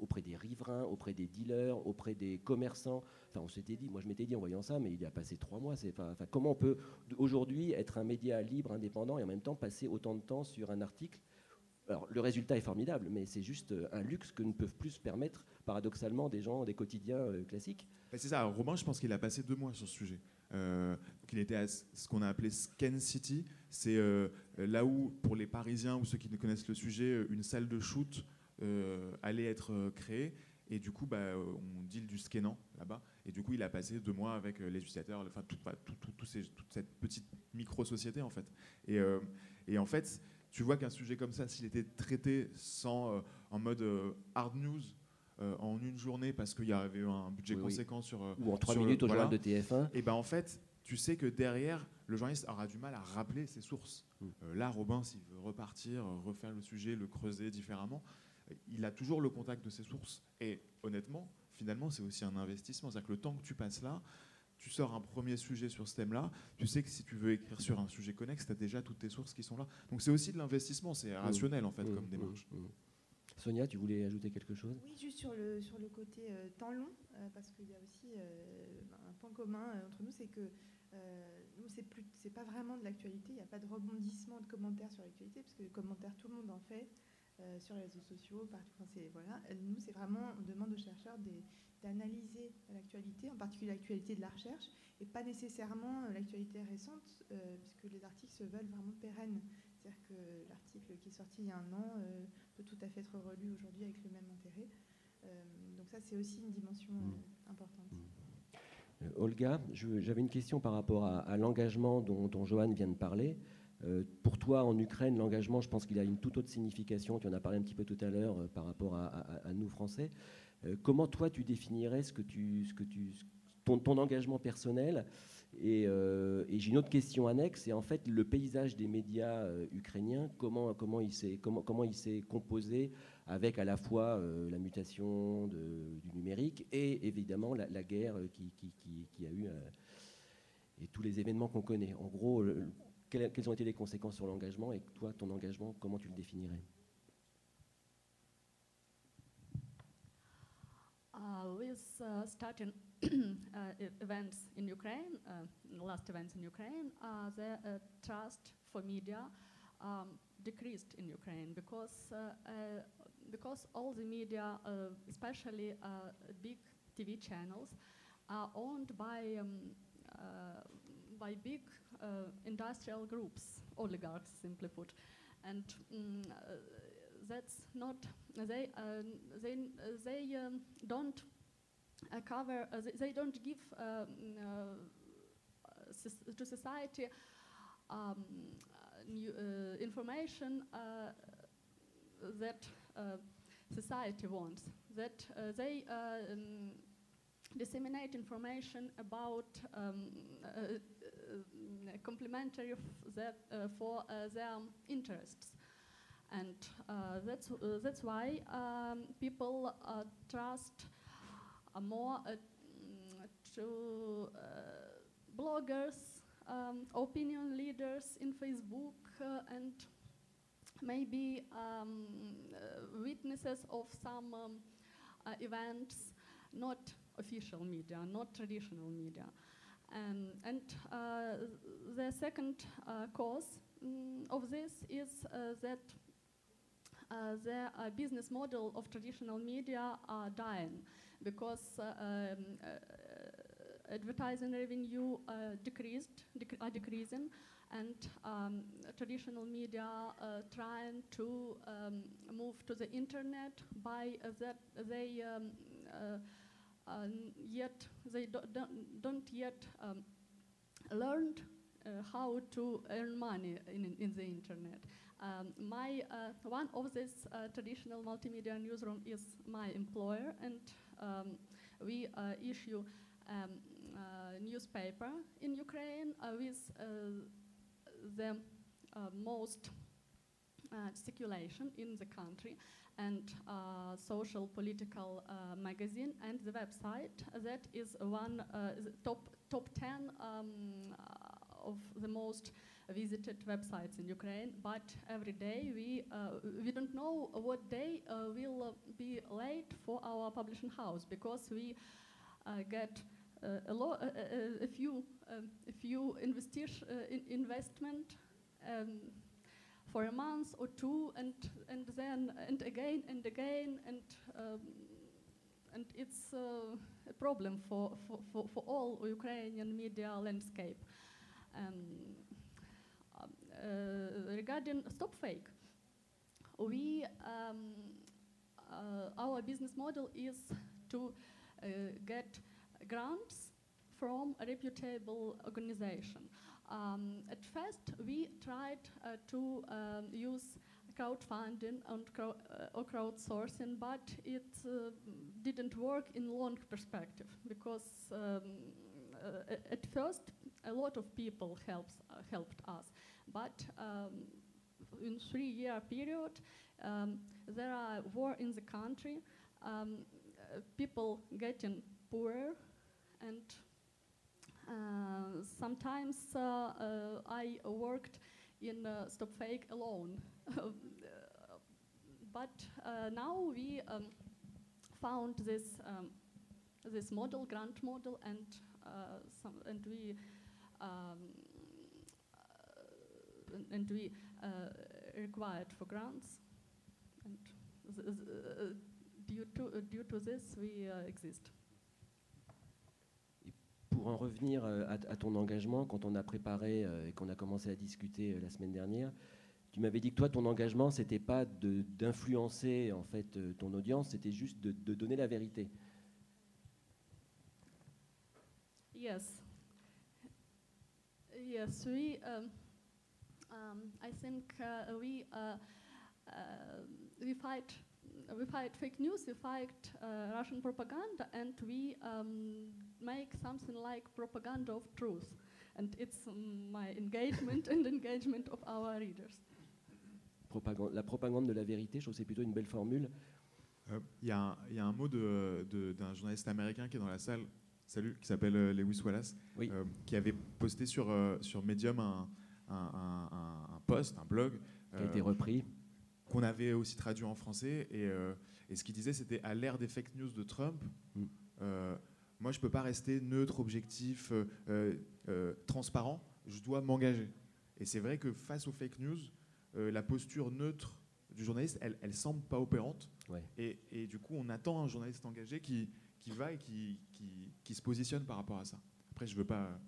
auprès des riverains, auprès des dealers, auprès des commerçants. Enfin, on s'était dit, moi je m'étais dit en voyant ça, mais il y a passé trois mois. C'est comment on peut aujourd'hui être un média libre, indépendant, et en même temps passer autant de temps sur un article alors, le résultat est formidable, mais c'est juste euh, un luxe que ne peuvent plus se permettre, paradoxalement, des gens des quotidiens euh, classiques. Bah, c'est ça. Robin, je pense qu'il a passé deux mois sur ce sujet. Euh, donc il était à ce qu'on a appelé Scan City. C'est euh, là où, pour les Parisiens ou ceux qui ne connaissent le sujet, une salle de shoot allait être créée. Et du coup, bah, on deal du scannant là-bas. Et du coup, il a passé deux mois avec les utilisateurs, enfin, ces- toute cette petite micro-société, en fait. Et en fait, tu vois qu'un sujet comme ça, s'il était traité sans, euh, en mode euh, hard news, euh, en une journée, parce qu'il y avait eu un budget Oui, oui. conséquent sur, Ou en trois sur le- minutes au voilà. journal de TF1. et ben en fait, tu sais que derrière, le journaliste aura du mal à rappeler ses sources. Mm. Là, Robin, s'il veut repartir, refaire le sujet, le creuser différemment, il a toujours le contact de ses sources. Et honnêtement, finalement, c'est aussi un investissement. C'est-à-dire que le temps que tu passes là, tu sors un premier sujet sur ce thème-là, tu sais que si tu veux écrire sur un sujet connexe, tu as déjà toutes tes sources qui sont là. Donc c'est aussi de l'investissement, c'est rationnel en fait Mmh, comme mmh, démarche. mmh. Sonia, tu voulais ajouter quelque chose? Oui, juste sur le, sur le côté euh, temps long, euh, parce qu'il y a aussi euh, un point commun euh, entre nous, c'est que euh, nous, c'est plus, c'est pas vraiment de l'actualité, il n'y a pas de rebondissement de commentaires sur l'actualité, parce que les commentaires, tout le monde en fait, euh, sur les réseaux sociaux, partout. Enfin, voilà. Nous, c'est vraiment, on demande aux chercheurs des- d'analyser l'actualité, en particulier l'actualité de la recherche, et pas nécessairement euh, l'actualité récente, euh, puisque les articles se veulent vraiment pérennes. C'est-à-dire que l'article qui est sorti il y a un an euh, peut tout à fait être relu aujourd'hui avec le même intérêt. Euh, donc ça, c'est aussi une dimension euh, importante. Euh, Olga, j'avais une question par rapport à, à l'engagement dont, dont Johan vient de parler. Euh, pour toi, en Ukraine, l'engagement, je pense qu'il a une toute autre signification. Tu en as parlé un petit peu tout à l'heure euh, par rapport à, à- à nous, Français. Euh, comment toi, tu définirais ce que tu, ce que tu, ton, engagement personnel Et, euh, et j'ai une autre question annexe. C'est en fait le paysage des médias euh, ukrainiens. Comment, comment il s'est comment, comment composé avec à la fois la mutation du numérique et évidemment la, guerre qui, qui, qui- a eu et tous les événements qu'on connaît. En gros, le- quelles, quelles ont été les conséquences sur l'engagement et toi, ton engagement, comment tu le définirais? With uh, starting uh, events in Ukraine, uh, last events in Ukraine, uh, the uh, trust for media um, decreased in Ukraine because uh, uh, because all the media, uh, especially uh, big TV channels, are owned by um, uh, by big uh, industrial groups, oligarchs, simply put, and mm, uh, that's not they um, they they um, don't uh, cover uh, they, they don't give um, uh, to society um, uh, new, uh, information uh, that uh, society wants. That uh, they uh, um, disseminate information about um, uh, uh, complementary that, uh, for uh, their interests and uh, that's uh, that's why um, people uh, trust more to bloggers, um, opinion leaders in Facebook, and maybe um, witnesses of some um, events, not official media, not traditional media. Um, and uh, the second uh, cause mm, of this is uh, that the uh, business model of traditional media are dying because uh, um, uh, advertising revenue uh, decreased, dec- are decreasing, and um, traditional media uh, trying to um, move to the internet by uh, that they um, uh, uh, yet they do, don't, don't yet um, learned uh, how to earn money in, in the internet. Um, my uh, one of this uh, traditional multimedia newsroom is my employer, and um, we uh, issue um, newspaper in Ukraine with the most circulation in the country and uh, social political uh, magazine and the website that is one uh, top top 10 um, of the most visited websites in Ukraine but every day we uh, we don't know what day uh, will uh, be late for our publishing house because we uh, get uh, a, lo- a few um, a few investi- in investment um, for a month or two, and and then and again and again, and um, and it's a problem for, for, for, for all Ukrainian media landscape. Um, regarding Stop Fake, we um, uh, our business model is to uh, get grants from a reputable organization. Um, at first, we tried uh, to um, use crowdfunding and crow- uh, or crowdsourcing, but it uh, didn't work in long perspective because um, uh, at first a lot of people helps, uh, helped us, but um, in three-year period um, there are war in the country, um, uh, people getting poorer, and uh, sometimes uh, uh, I worked in uh, Stop Fake alone. but uh, now we um, found this um, this model, grant model, and uh, some, and we um, and- we uh, required for grants, and uh, due to uh, due to this we uh, exist. Pour en revenir euh, à, à ton engagement, quand on a préparé euh, et qu'on a commencé à discuter euh, la semaine dernière, tu m'avais dit que toi, ton engagement, c'était pas de- d'influencer en fait ton audience, c'était juste de, de donner la vérité. Yes. Yes, we. Um, um, I think uh, we uh, uh, we fight. We fight fake news. We fight uh, Russian propaganda, and we um, make something like propaganda of truth. And it's um, my engagement and engagement of our readers. La propagande de la vérité, je trouve que c'est plutôt une belle formule. Euh, Il y, a un- il y a un mot de- de- d'un journaliste américain qui est dans la salle, salut, qui s'appelle euh, Lewis Wallace, Oui. euh, qui avait posté sur, euh, sur Medium un, un- un- un- post, un blog, qui a euh, été repris. qu'on avait aussi traduit en français. Et, euh, et ce qu'il disait, c'était à l'ère des fake news de Trump, Mm. euh, moi, je ne peux pas rester neutre, objectif, euh, euh, euh, transparent. Je dois m'engager. Et c'est vrai que face aux fake news, euh, la posture neutre du journaliste, elle, elle semble pas opérante. Ouais. Et, et du coup, on attend un journaliste engagé qui, qui va et qui, qui, qui se positionne par rapport à ça. Après, je ne veux pas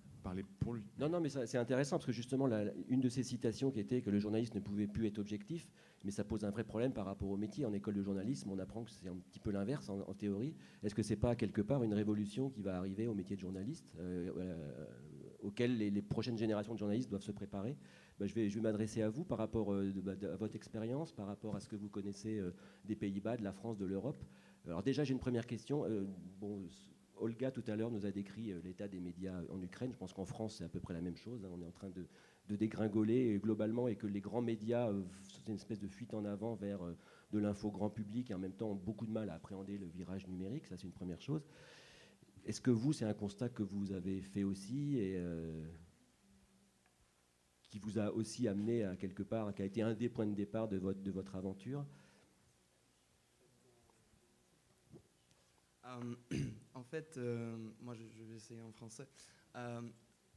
Non, non, mais c'est intéressant parce que justement, une de ces citations qui était que le journaliste ne pouvait plus être objectif, mais ça pose un vrai problème par rapport au métier. En école de journalisme, on apprend que c'est un petit peu l'inverse en, théorie. Est-ce que c'est pas quelque part une révolution qui va arriver au métier de journaliste, euh, euh, auquel les, prochaines générations de journalistes doivent se préparer? Ben, Je vais, m'adresser à vous par rapport euh, bah, à votre expérience, par rapport à ce que vous connaissez des Pays-Bas, de la France, de l'Europe. Alors déjà, j'ai une première question. Olga, tout à l'heure, nous a décrit euh, l'état des médias en Ukraine. Je pense qu'en France, c'est à peu près la même chose. hein. On est en train de, dégringoler globalement et que les grands médias, euh, c'est une espèce de fuite en avant vers euh, de l'info grand public et en même temps ont beaucoup de mal à appréhender le virage numérique. Ça, c'est une première chose. Est-ce que vous, c'est un constat que vous avez fait aussi et qui vous a aussi amené à quelque part, qui a été un des points de départ de votre aventure Euh, en fait, euh, moi je, vais essayer en français. Euh,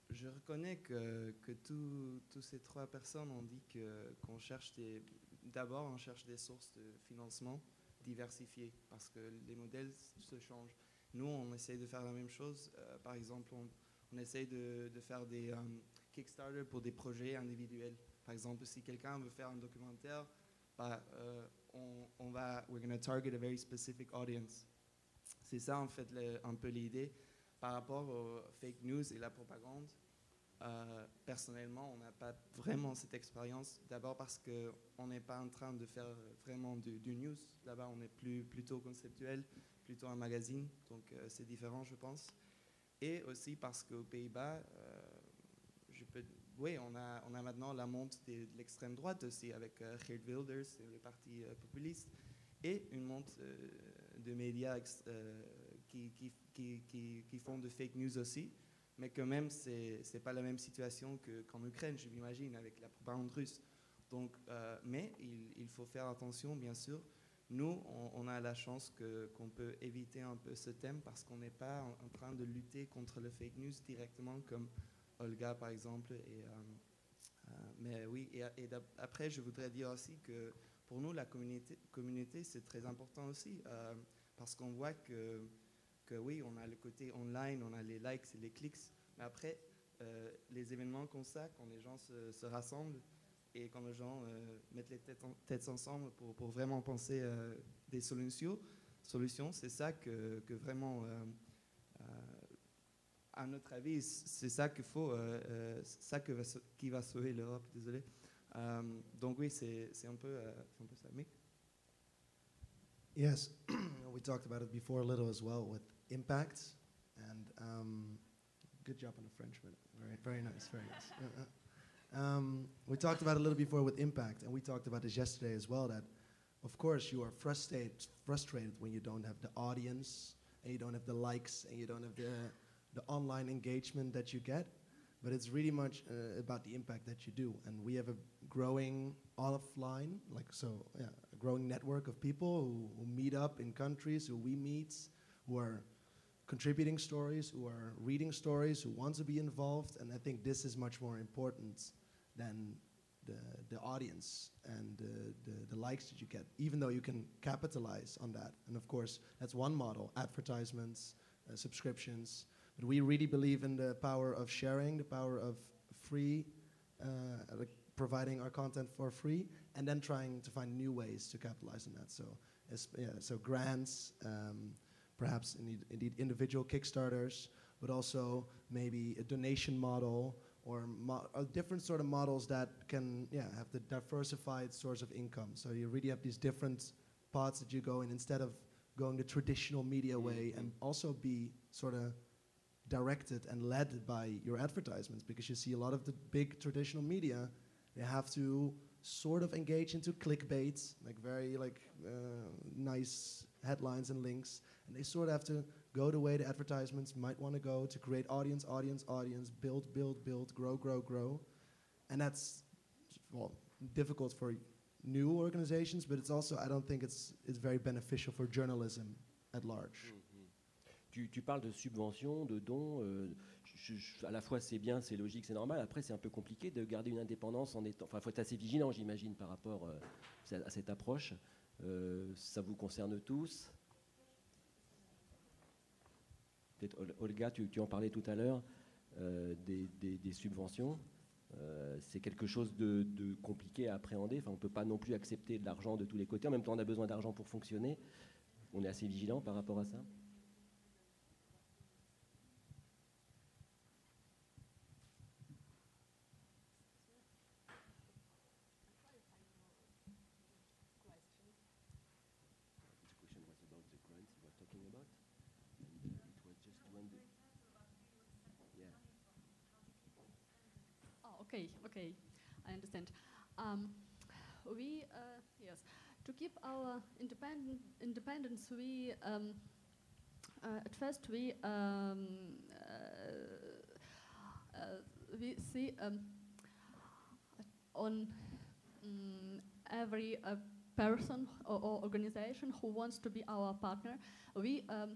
je reconnais que, que tous ces trois personnes ont dit qu'on cherche des. D'abord, on cherche des sources de financement diversifiées parce que les modèles se changent. Nous, on essaye de faire la même chose. Euh, par exemple, on, on essaye de, faire des euh, Kickstarter pour des projets individuels. Par exemple, si quelqu'un veut faire un documentaire, bah, euh, on, on va, we're going target a very specific audience. C'est ça, en fait, un peu l'idée. Par rapport aux fake news et la propagande, euh, personnellement, on n'a pas vraiment cette expérience. D'abord parce qu'on n'est pas en train de faire vraiment du, news. Là-bas, on est plus, plutôt conceptuel, plutôt un magazine. Donc, euh, c'est différent, je pense. Et aussi parce qu'aux Pays-Bas, euh, oui, on a, maintenant la montée de, de l'extrême droite aussi avec Geert Wilders le parti populiste, et une montée de médias euh, qui, qui, qui, qui, font de fake news aussi. Mais quand même, c'est n'est pas la même situation que- qu'en Ukraine, je m'imagine, avec la propagande russe. Donc, euh, mais il, il faut faire attention, bien sûr. Nous, on, a la chance qu'on peut éviter un peu ce thème parce qu'on n'est pas en, train de lutter contre le fake news directement comme Olga, par exemple. Euh, mais oui, et, après, je voudrais dire aussi que pour nous, la communauté, communauté c'est très important aussi euh, parce qu'on voit que, que oui, on a le côté online, on a les likes et les clics, mais après, euh, les événements comme ça, quand les gens se, se rassemblent et quand les gens euh, mettent les têtes, têtes ensemble pour, pour vraiment penser des solutions, solutions c'est ça que, que vraiment, à notre avis, c'est ça qu'il faut, ça que qui va sauver l'Europe, désolé. Euh, donc oui, c'est un, euh, un peu ça. Yes, we talked about it before a little as well with impact, and um, good job on the French, but very, very nice, very nice. Uh, uh. Um, we talked about it a little before with impact, and we talked about this yesterday as well. That, of course, you are frustrated, frustrated when you don't have the audience, and you don't have the likes, and you don't have the the online engagement that you get. But it's really much uh, about the impact that you do, and we have a growing offline, like so, yeah, a growing network of people who, who meet up in countries who we meet, who are contributing stories, who are reading stories, who want to be involved, and I think this is much more important than the, the audience and the, the, the likes that you get, even though you can capitalize on that. And of course, that's one model advertisements, uh, subscriptions. But we really believe in the power of sharing, the power of free, uh, like providing our content for free, and then trying to find new ways to capitalize on that. So, as, yeah, so grants, um, perhaps indeed, indeed individual Kickstarters, but also maybe a donation model or mo- uh, different sort of models that can yeah have the diversified source of income. So you really have these different pots that you go in instead of going the traditional media way, and also be sort of directed and led by your advertisements because you see a lot of the big traditional media they have to sort of engage into clickbait like very like uh, nice headlines and links and they sort of have to go the way the advertisements might want to go to create audience audience audience build build build grow grow grow and that's well difficult for new organizations but it's also i don't think it's it's very beneficial for journalism at large Tu, parles de subventions, de dons. euh, à la fois, c'est bien, c'est logique, c'est normal. Après, c'est un peu compliqué de garder une indépendance en étant. Enfin, il faut être assez vigilant, j'imagine, par rapport euh, à cette approche. Euh, ça vous concerne tous? Peut-être, Ol- Olga, tu, en parlais tout à l'heure, des, subventions. C'est quelque chose de, de compliqué à appréhender. Enfin, on ne peut pas non plus accepter de l'argent de tous les côtés. En même temps, on a besoin d'argent pour fonctionner. On est assez vigilant par rapport à ça. Um, we, uh, yes, to keep our independent independence, we um, uh, at first we um, uh, uh, we see um, on mm, every uh, person or, or organization who wants to be our partner. We um,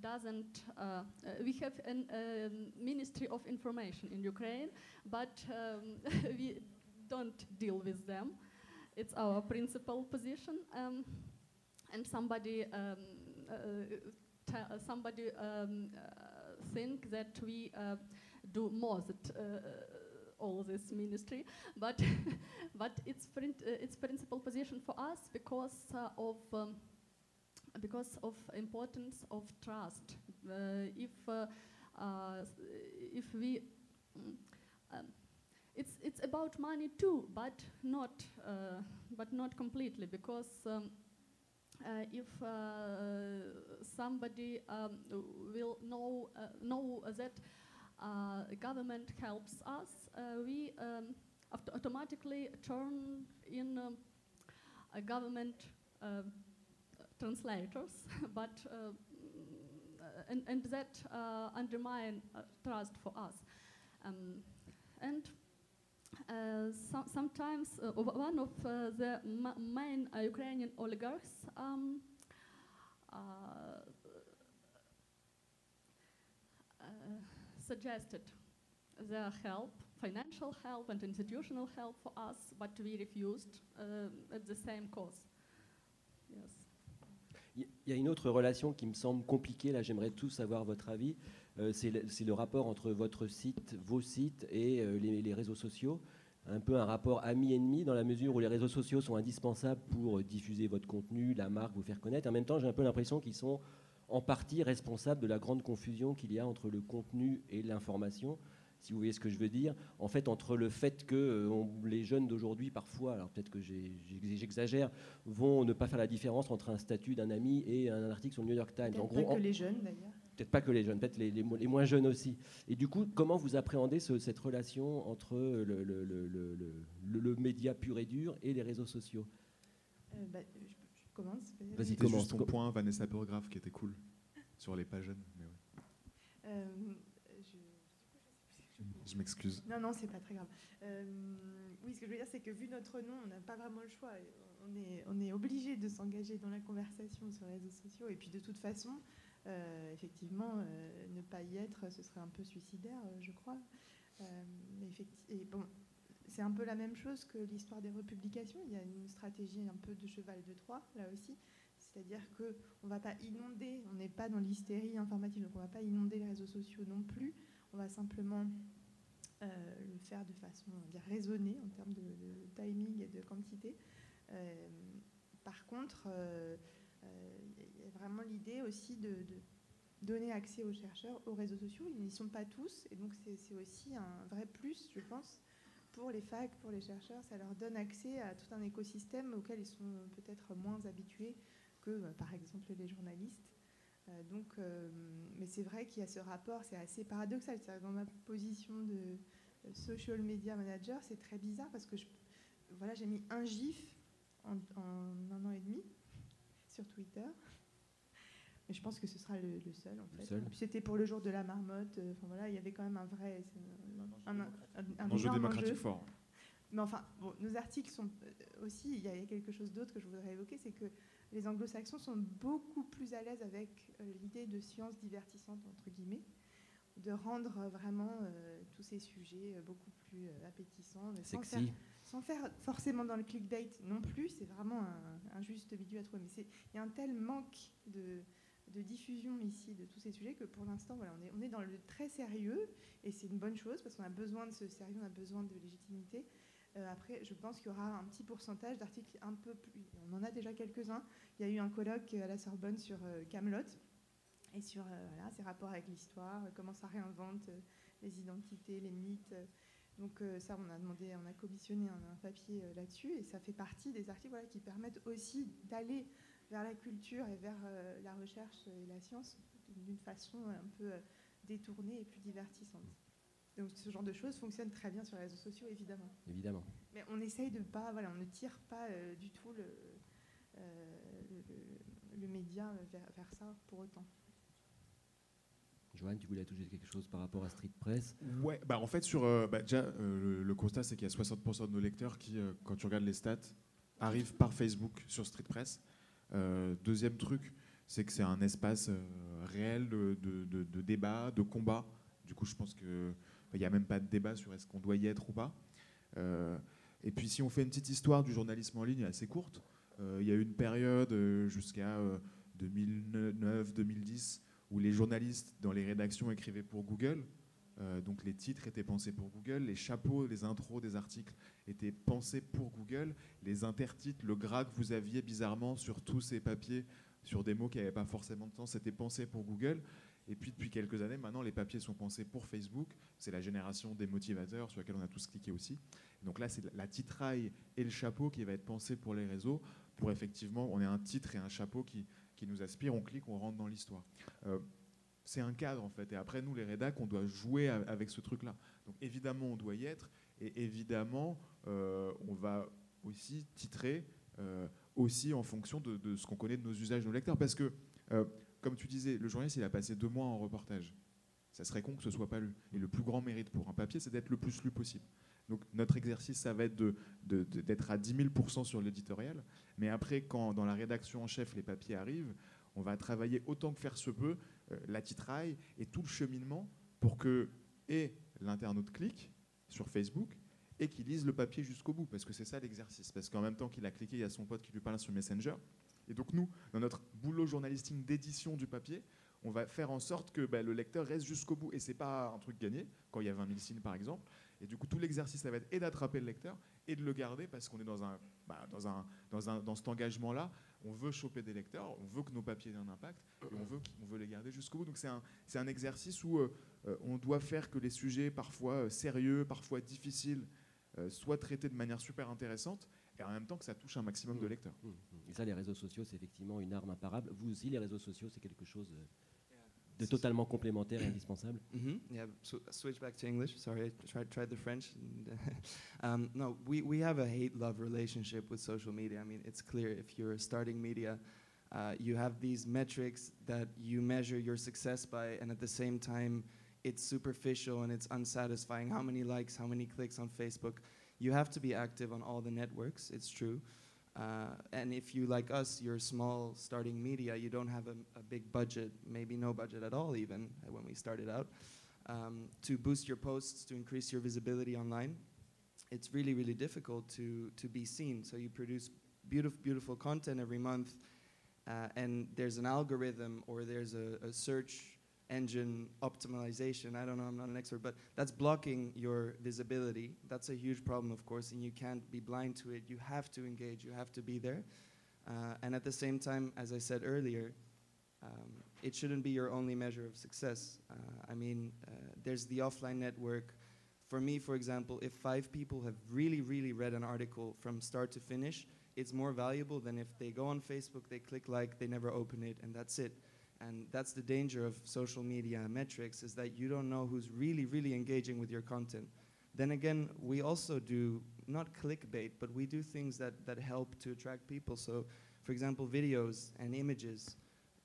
doesn't. Uh, uh, we have a um, Ministry of Information in Ukraine, but um, we don't deal with them. It's our principal position. Um, and somebody um, uh, te- somebody um, uh, think that we uh, do more that uh, all this ministry, but but it's prin- uh, it's principal position for us because uh, of um, because of importance of trust. Uh, if uh, uh, if we um, it's it's about money too, but not uh, but not completely because. Um, uh, if uh, somebody um, will know uh, know that uh, government helps us, uh, we um, auto- automatically turn in um, a government um, translators, but mm, and, and that undermine trust for us. Um, and uh, so- sometimes uh, one of uh, the ma- main uh, Ukrainian oligarchs um, uh, uh, suggested their help, financial help and institutional help for us, but we refused at the same cause. Yes. Il y a une autre relation qui me semble compliquée, là j'aimerais tous avoir votre avis, c'est le, c'est le rapport entre votre site, vos sites et euh, les, les réseaux sociaux. Un peu un rapport ami-ennemi dans la mesure où les réseaux sociaux sont indispensables pour euh, diffuser votre contenu, la marque, vous faire connaître. En même temps, j'ai un peu l'impression qu'ils sont en partie responsables de la grande confusion qu'il y a entre le contenu et l'information. Si vous voyez ce que je veux dire, en fait, entre le fait que euh, on- les jeunes d'aujourd'hui, parfois, alors peut-être que j'exagère, vont ne pas faire la différence entre un statut d'un ami et un article sur le New York Times. En pas gros, en- que les jeunes d'ailleurs. Peut-être pas que les jeunes, peut-être les, les mo- les moins jeunes aussi. Et du coup, comment vous appréhendez ce- cette relation entre le, le- le- le- le- le- le média pur et dur et les réseaux sociaux? Euh, bah, je, je commence. Vas-y, commence. juste ton point Vanessa Burgraff qui était cool sur les pas jeunes. mais ouais. Euh, je- Je m'excuse. Non, non, c'est pas très grave. Euh, oui, ce que je veux dire, c'est que vu notre nom, on n'a pas vraiment le choix. On est, on est obligé de s'engager dans la conversation sur les réseaux sociaux. Et puis, de toute façon, euh, effectivement, euh, ne pas y être, ce serait un peu suicidaire, euh, je crois. Et bon, c'est un peu la même chose que l'histoire des republications. Il y a une stratégie un peu de cheval de Troie, là aussi. C'est-à-dire qu'on ne va pas inonder, on n'est pas dans l'hystérie informative, donc on ne va pas inonder les réseaux sociaux non plus. On va simplement le faire de façon raisonnée en termes de, timing et de quantité. Par contre, il y a vraiment l'idée aussi de, donner accès aux chercheurs aux réseaux sociaux. Ils n'y sont pas tous, et donc c'est aussi un vrai plus, je pense, pour les facs, pour les chercheurs. Ça leur donne accès à tout un écosystème auquel ils sont peut-être moins habitués que, euh, par exemple, les journalistes. Euh, donc, euh, mais c'est vrai qu'il y a ce rapport, c'est assez paradoxal. Dans ma position de euh, social media manager, c'est très bizarre parce que voilà, j'ai mis un GIF en un an et demi sur Twitter. Mais je pense que ce sera le, le seul en Le fait. seul. Puis C'était pour le jour de la marmotte. euh, Enfin voilà, il y avait quand même un vrai, un, un- un- un Un enjeu énorme démocratique enjeu. fort. Mais enfin, bon, nos articles sont euh, aussi, il y a quelque chose d'autre que je voudrais évoquer, c'est que les anglo-saxons sont beaucoup plus à l'aise avec euh, l'idée de science divertissante, entre guillemets, de rendre vraiment euh, tous ces sujets beaucoup plus euh, appétissants, faire, Sexy. Sans faire forcément dans le clickbait non plus, c'est vraiment un, juste milieu à trouver. Mais il y a un tel manque de, diffusion ici de tous ces sujets que pour l'instant, voilà, on, est, dans le très sérieux, et c'est une bonne chose, parce qu'on a besoin de ce sérieux, on a besoin de légitimité. Euh, après, je pense qu'il y aura un petit pourcentage d'articles un peu plus. On en a déjà quelques-uns. Il y a eu un colloque à la Sorbonne sur Camelot et sur euh, ses rapports avec l'histoire, euh, comment ça réinvente euh, les identités, les mythes. Donc euh, ça, on a demandé, on a commissionné un, un papier euh, là-dessus et ça fait partie des articles voilà, qui permettent aussi d'aller vers la culture et vers euh, la recherche et la science d'une façon un peu détournée et plus divertissante. Donc ce genre de choses fonctionne très bien sur les réseaux sociaux, évidemment. Évidemment. Mais on essaye de pas, voilà, on ne tire pas du tout le, le, le- le média vers, vers ça pour autant. Joanne, tu voulais ajouter quelque chose par rapport à Street Press Ouais, bah en fait, sur, euh, bah, déjà, euh, le, constat, c'est qu'il y a 60% de nos lecteurs qui, euh, quand tu regardes les stats, arrivent par Facebook sur Street Press. Deuxième truc, c'est que c'est un espace réel de, de- débat, de combat. Du coup, je pense qu'il n'y a même pas de débat sur est-ce qu'on doit y être ou pas. Et puis, si on fait une petite histoire du journalisme en ligne assez courte, il y a eu une période jusqu'à euh, 2009-2010 où les journalistes dans les rédactions écrivaient pour Google. Euh, donc les titres étaient pensés pour Google, les chapeaux, les intros des articles étaient pensés pour Google, les intertitres, le gras que vous aviez bizarrement sur tous ces papiers, sur des mots qui n'avaient pas forcément de sens, c'était pensé pour Google. Et puis depuis quelques années, maintenant, les papiers sont pensés pour Facebook. C'est la génération des motivateurs sur laquelle on a tous cliqué aussi. Donc là, c'est la titraille et le chapeau qui va être pensé pour les réseaux, pour effectivement, on ait un titre et un chapeau qui, qui nous aspirent, on clique, on rentre dans l'histoire. Euh, c'est un cadre en fait. Et après, nous, les rédacs, on doit jouer avec ce truc-là. Donc évidemment, on doit y être. Et évidemment, euh, on va aussi titrer euh, aussi en fonction de, de ce qu'on connaît de nos usages, de nos lecteurs. Parce que comme tu disais, le journaliste, il a passé deux mois en reportage. Ça serait con que ce soit pas lu. Et le plus grand mérite pour un papier, c'est d'être le plus lu possible. Donc notre exercice, ça va être d'être à 10 000 sur l'éditorial. Mais après, quand dans la rédaction en chef, les papiers arrivent, on va travailler autant que faire se peut euh, la titraille et tout le cheminement pour que et l'internaute clique sur Facebook et qu'il lise le papier jusqu'au bout. Parce que c'est ça l'exercice. Parce qu'en même temps qu'il a cliqué, il y a son pote qui lui parle sur Messenger. Et donc nous, dans notre boulot journalistique d'édition du papier, on va faire en sorte que bah, le lecteur reste jusqu'au bout. Et c'est pas un truc gagné, quand il y a 20 000 signes par exemple. Et du coup, tout l'exercice, ça va être et d'attraper le lecteur et de le garder parce qu'on est dans, un, bah, dans, un, dans, un, dans cet engagement-là. On veut choper des lecteurs, on veut que nos papiers aient un impact et on veut, on veut les garder jusqu'au bout. Donc c'est un, un, exercice où euh, euh, on doit faire que les sujets parfois euh, sérieux, parfois difficiles, soient traités de manière super intéressante et en même temps que ça touche un maximum de mmh. lecteurs. Mmh. Et ça, les réseaux sociaux, c'est effectivement une arme imparable. Vous aussi, les réseaux sociaux, c'est quelque chose de totalement complémentaire et indispensable. Mm -hmm. Yeah, so switch back to English. Sorry, I tried, tried the French. um, no, we, we have a hate-love relationship with social media. I mean, it's clear if you're starting media, uh, you have these metrics that you measure your success by, and at the same time, it's superficial and it's unsatisfying. How many likes, how many clicks on Facebook? You have to be active on all the networks, it's true. Uh, and if you, like us, you're small starting media, you don't have a, a, big budget, maybe no budget at all, even uh, when we started out, um, to boost your posts, to increase your visibility online. It's really, really difficult to, to be seen. So you produce beautiful, beautiful content every month, uh, and there's an algorithm or there's a, a search engine optimization. I don't know, I'm not an expert, but that's blocking your visibility. That's a huge problem, of course, and you can't be blind to it. You have to engage, you have to be there. Uh, and at the same time, as I said earlier, um, it shouldn't be your only measure of success. Uh, I mean, uh, there's the offline network. For me, for example, if five people have really, really read an article from start to finish, it's more valuable than if they go on Facebook, they click like, they never open it, and that's it. And that's the danger of social media metrics is that you don't know who's really, really engaging with your content. Then again, we also do not clickbait, but we do things that, that help to attract people. So, for example, videos and images,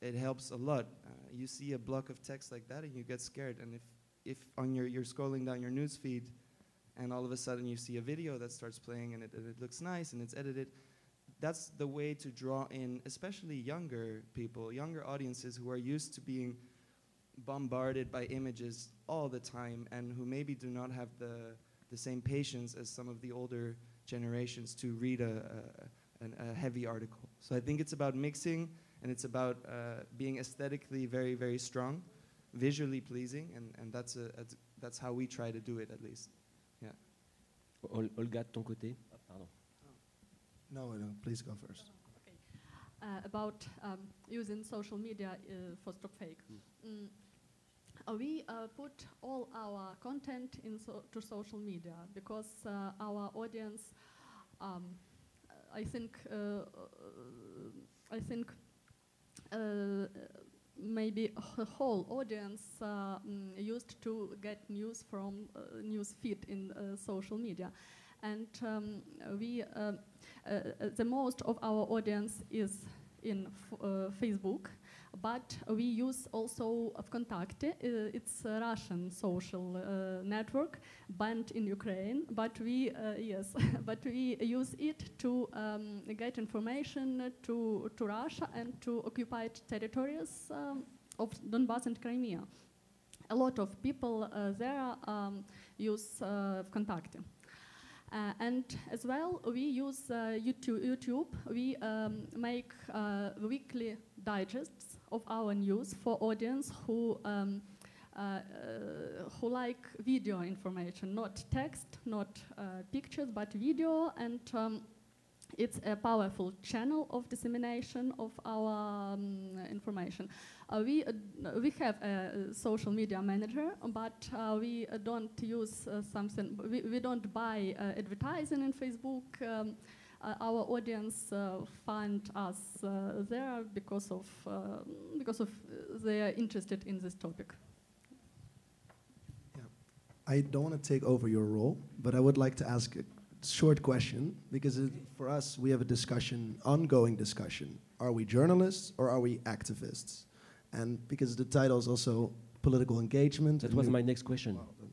it helps a lot. Uh, you see a block of text like that and you get scared. And if, if on your, you're scrolling down your news feed and all of a sudden you see a video that starts playing and it, and it looks nice and it's edited, that's the way to draw in, especially younger people, younger audiences who are used to being bombarded by images all the time and who maybe do not have the, the same patience as some of the older generations to read a, a, a heavy article. So I think it's about mixing and it's about uh, being aesthetically very, very strong, visually pleasing, and, and that's, a, that's how we try to do it at least. Yeah. Olga, ton côté No, no, please go first. Okay. Uh, about um, using social media uh, for StopFake. Mm. Mm. Uh, we uh, put all our content into so social media because uh, our audience, um, I think, uh, I think maybe a whole audience uh, mm, used to get news from uh, news feed in uh, social media and um, we uh, uh, the most of our audience is in uh, Facebook, but we use also Vkontakte. Uh, it's a Russian social uh, network banned in Ukraine, but we uh, yes, but we use it to um, get information to to Russia and to occupied territories um, of Donbass and Crimea. A lot of people there um, use Vkontakte. Uh, and as well, we use uh, YouTube, YouTube. We um, make uh, weekly digests of our news for audience who um, who like video information, not text, not pictures, but video. And um, it's a powerful channel of dissemination of our um, information. Uh, we, uh, we have a social media manager, but uh, we don't use something, we, we don't buy advertising in Facebook. Um, our audience find us there because of, uh, because of they are interested in this topic. I don't want to take over your role, but I would like to ask a short question because it, for us, we have a discussion, ongoing discussion. Are we journalists or are we activists? And because the title is also political engagement. That was you- my next question. Well, then-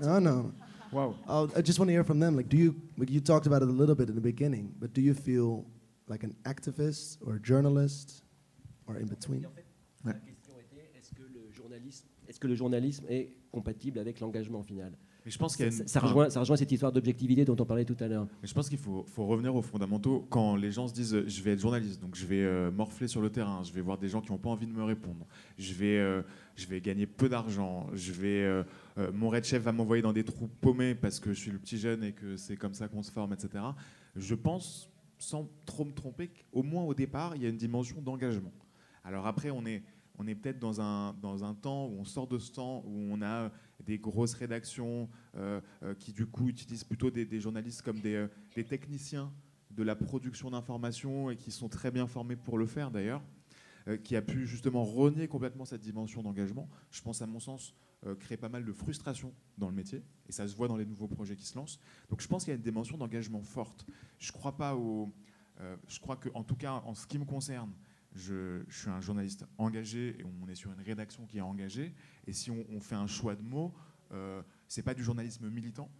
No, no. Wow. I'll, I just want to hear from them. Like, do you? Like, you talked about it a little bit in the beginning, but do you feel like an activist or a journalist, or in between? Ouais. La question était est-ce que le journalisme, est-ce que le journalisme est compatible avec l'engagement final Mais je pense qu'il y a ça, une- ça enfin, rejoint, ça rejoint cette histoire d'objectivité dont on parlait tout à l'heure. Je pense qu'il faut, faut revenir aux fondamentaux. Quand les gens se disent je vais être journaliste, donc je vais euh, morfler sur le terrain, je vais voir des gens qui n'ont pas envie de me répondre, je vais, euh, je vais gagner peu d'argent, je vais, euh, mon red chef va m'envoyer dans des trous paumés parce que je suis le petit jeune et que c'est comme ça qu'on se forme, etc. Je pense, sans trop me tromper, qu'au moins au départ, il y a une dimension d'engagement. Alors après, on est, on est peut-être dans un, dans un temps où on sort de ce temps où on a des grosses rédactions euh, euh, qui du coup utilisent plutôt des, journalistes comme des, euh, des techniciens de la production d'informations et qui sont très bien formés pour le faire d'ailleurs, qui a pu justement renier complètement cette dimension d'engagement. Je pense à mon sens créer pas mal de frustration dans le métier et ça se voit dans les nouveaux projets qui se lancent. Donc je pense qu'il y a une dimension d'engagement forte. Je crois pas au, je crois que en tout cas en ce qui me concerne, je, suis un journaliste engagé et on est sur une rédaction qui est engagée. Et si on, on fait un choix de mots, euh, c'est pas du journalisme militant,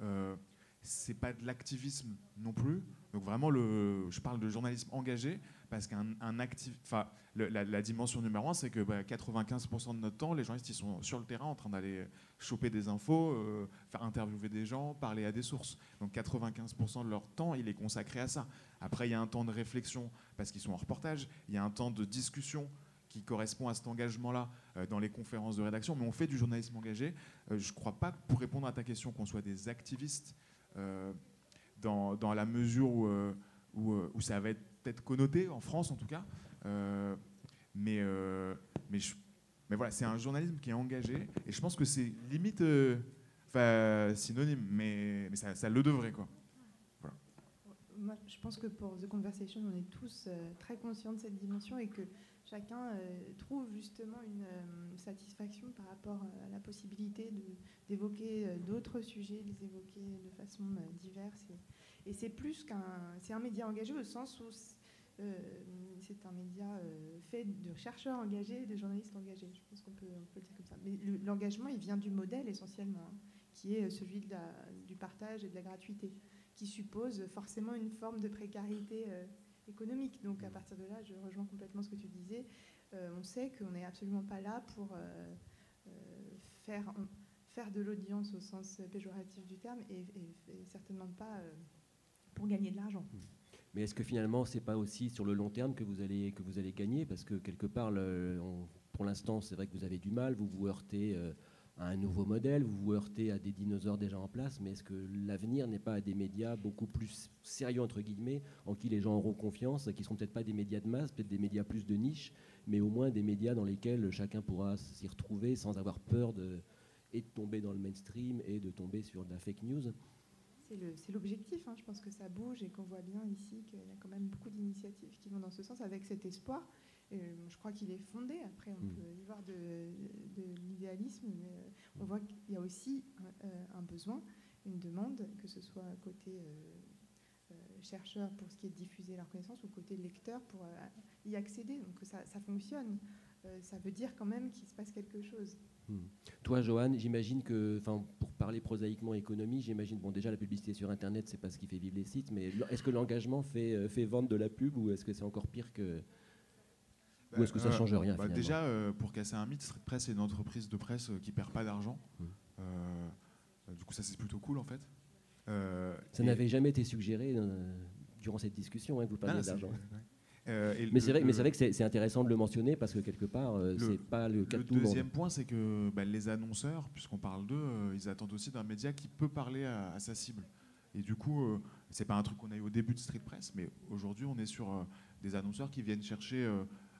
euh, c'est pas de l'activisme non plus. Donc vraiment, je parle de journalisme engagé parce qu'un un actif, enfin, la, dimension numéro un, c'est que bah, 95% de notre temps, les journalistes ils sont sur le terrain en train d'aller choper des infos, euh, faire interviewer des gens, parler à des sources. Donc 95% de leur temps, il est consacré à ça. Après, il y a un temps de réflexion parce qu'ils sont en reportage. Il y a un temps de discussion qui correspond à cet engagement-là euh, dans les conférences de rédaction. Mais on fait du journalisme engagé. Euh, je ne crois pas, pour répondre à ta question, qu'on soit des activistes dans, la mesure où, euh, euh, où ça va être peut-être connoté, en France en tout cas. Euh, mais, mais, voilà, c'est un journalisme qui est engagé. Et je pense que c'est limite enfin, synonyme, mais, ça, le devrait. Quoi. Moi, je pense que pour The Conversation, on est tous très conscients de cette dimension et que chacun euh, trouve justement une euh, satisfaction par rapport à la possibilité d'évoquer euh, d'autres sujets, de les évoquer de façon euh, diverse. Et, et c'est plus qu'un, c'est un média engagé au sens où euh, c'est un média euh, fait de chercheurs engagés, de journalistes engagés. Je pense qu'on peut, le dire comme ça. Mais le- l'engagement, il vient du modèle essentiellement, hein, qui est celui du partage et de la gratuité qui suppose forcément une forme de précarité euh, économique. Donc à partir de là, je rejoins complètement ce que tu disais. Euh, on sait qu'on n'est absolument pas là pour euh, euh, faire, faire de l'audience au sens péjoratif du terme et, et- et certainement pas pour gagner de l'argent. Mais est-ce que finalement, c'est pas aussi sur le long terme que vous allez, que vous allez gagner? Parce que quelque part, le- on- pour l'instant, c'est vrai que vous avez du mal, vous vous heurtez à un nouveau modèle, vous vous heurtez à des dinosaures déjà en place, mais est-ce que l'avenir n'est pas à des médias beaucoup plus sérieux, entre guillemets, en qui les gens auront confiance, qui ne seront peut-être pas des médias de masse, peut-être des médias plus de niche, mais au moins des médias dans lesquels chacun pourra s'y retrouver sans avoir peur de, et de tomber dans le mainstream et de tomber sur de la fake news? C'est l'objectif. hein. Je pense que ça bouge et qu'on voit bien ici qu'il y a quand même beaucoup d'initiatives qui vont dans ce sens avec cet espoir. Euh, je crois qu'il est fondé. Après, on Mm. peut y voir de, de l'idéalisme, mais euh, on voit qu'il y a aussi un, euh, un besoin, une demande, que ce soit côté chercheur pour ce qui est de diffuser leur connaissance ou côté lecteur pour y accéder. Donc ça, ça fonctionne. Euh, ça veut dire quand même qu'il se passe quelque chose. Toi, Johan, j'imagine que, pour parler prosaïquement économie, j'imagine, bon, déjà la publicité sur Internet, c'est pas ce qui fait vivre les sites, mais est-ce que l'engagement fait, fait vendre de la pub ou est-ce que c'est encore pire que. Ou est-ce que ça Euh, change rien bah, Déjà, euh, pour casser un mythe, Street Press est une entreprise de presse euh, qui perd pas d'argent. Euh, du coup, ça c'est plutôt cool en fait. Ça n'avait jamais été suggéré durant cette discussion, hein, que vous parliez Ah, d'argent. Euh, Mais c'est vrai, vrai que c'est intéressant de le mentionner parce que quelque part, euh, c'est pas le cas de Le tout monde. deuxième point, c'est que bah, les annonceurs, puisqu'on parle d'eux, euh, ils attendent aussi d'un média qui peut parler à, à sa cible. Et du coup, c'est pas un truc qu'on a eu au début de Street Press, mais aujourd'hui, on est sur des annonceurs qui viennent chercher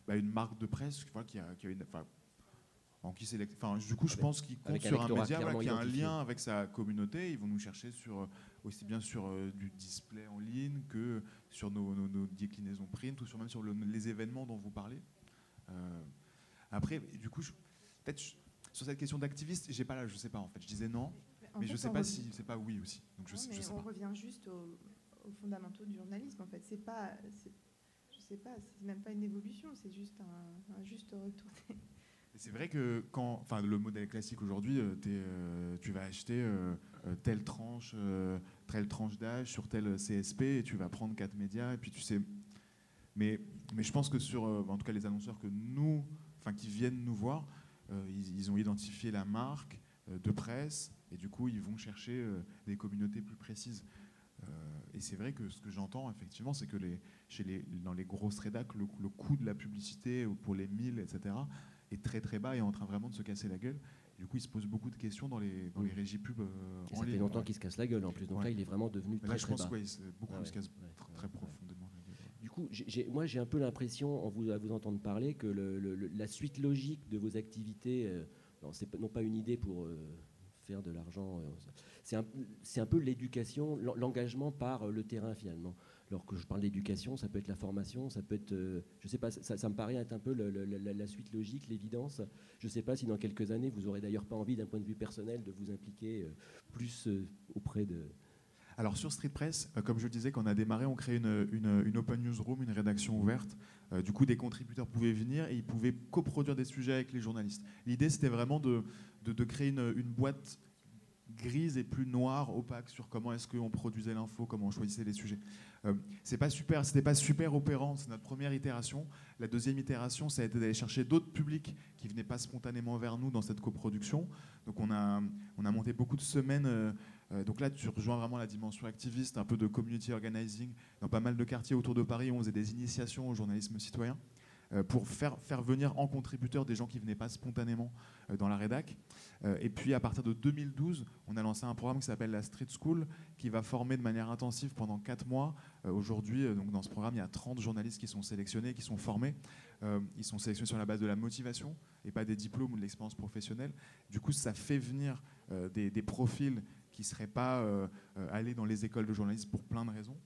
bah, une marque de presse voilà, qui, a, qui a une. enfin, en qui sélect- enfin, du coup, je Avec- pense qu'ils comptent avec sur un média voilà, qui a un lien avec sa communauté. Ils vont nous chercher sur, euh, aussi bien sur euh, du display en ligne que sur nos, nos- nos déclinaisons print ou sur, même sur le- les événements dont vous parlez. Euh, après, du coup, peut-être sur cette question d'activiste, j'ai pas là, je sais pas en fait. Je disais non, En mais fait, je sais pas revient- si c'est pas oui aussi. Donc je, Non, sais- mais je sais on pas. revient juste aux, aux fondamentaux du journalisme. En fait, c'est pas, sais pas, c'est même pas une évolution, c'est juste un, juste retour. Et C'est vrai que quand, enfin, le modèle classique aujourd'hui, euh, euh, tu vas acheter euh, telle tranche, telle tranche d'âge sur tel CSP et tu vas prendre quatre médias et puis tu sais. Mais, mais je pense que sur, en tout cas, les annonceurs que nous, enfin, qui viennent nous voir, ils, ont identifié la marque de presse et du coup, ils vont chercher des communautés plus précises. Euh, et c'est vrai que ce que j'entends effectivement, c'est que les, chez les, dans les grosses rédacs, le, le coût de la publicité pour les 1000, etc., est très très bas et est en train vraiment de se casser la gueule. Du coup, il se pose beaucoup de questions dans les, dans les régies pub euh, Et en ça fait ligne. longtemps Ouais. qu'il se casse la gueule en plus. Donc Ouais. là, il est vraiment devenu Mais très là, je très pense bas. que beaucoup Ah ouais, se ouais, ouais, très ouais. profondément la gueule. Du coup, j'ai- moi, j'ai un peu l'impression, en vous, à vous entendre parler, que le- le- le- la suite logique de vos activités, euh, non, c'est pas- non pas une idée pour euh, faire de l'argent, euh, c'est un, un peu l'éducation, l'en- l'engagement par euh, le terrain finalement. Alors que je parle d'éducation, ça peut être la formation, ça peut être, euh, je sais pas, ça, me paraît être un peu la, la suite logique, l'évidence. Je sais pas si dans quelques années, vous aurez d'ailleurs pas envie, d'un point de vue personnel, de vous impliquer plus auprès de. Alors sur Street Press, euh, comme je le disais, quand on a démarré, on crée une, une- open newsroom, une rédaction ouverte. Euh, du coup, des contributeurs pouvaient venir et ils pouvaient coproduire des sujets avec les journalistes. L'idée, c'était vraiment de, de- créer une, une boîte grise et plus noire, opaque, sur comment est-ce qu'on produisait l'info, comment on choisissait les sujets. Euh, c'est pas super, c'était pas super opérant. C'est notre première itération. La deuxième itération, ça a été d'aller chercher d'autres publics qui venaient pas spontanément vers nous dans cette coproduction. Donc on a, on a monté beaucoup de semaines. Euh, donc là, tu rejoins vraiment la dimension activiste, un peu de community organizing dans pas mal de quartiers autour de Paris. On faisait des initiations au journalisme citoyen euh, pour faire, venir en contributeurs des gens qui venaient pas spontanément euh, dans la rédac. Et puis à partir de 2012, on a lancé un programme qui s'appelle la Street School, qui va former de manière intensive pendant 4 mois. Aujourd'hui, dans ce programme, il y a 30 journalistes qui sont sélectionnés, qui sont formés. Ils sont sélectionnés sur la base de la motivation et pas des diplômes ou de l'expérience professionnelle. Du coup, ça fait venir des profils qui ne seraient pas euh, euh, allés dans les écoles de journalisme pour plein de raisons.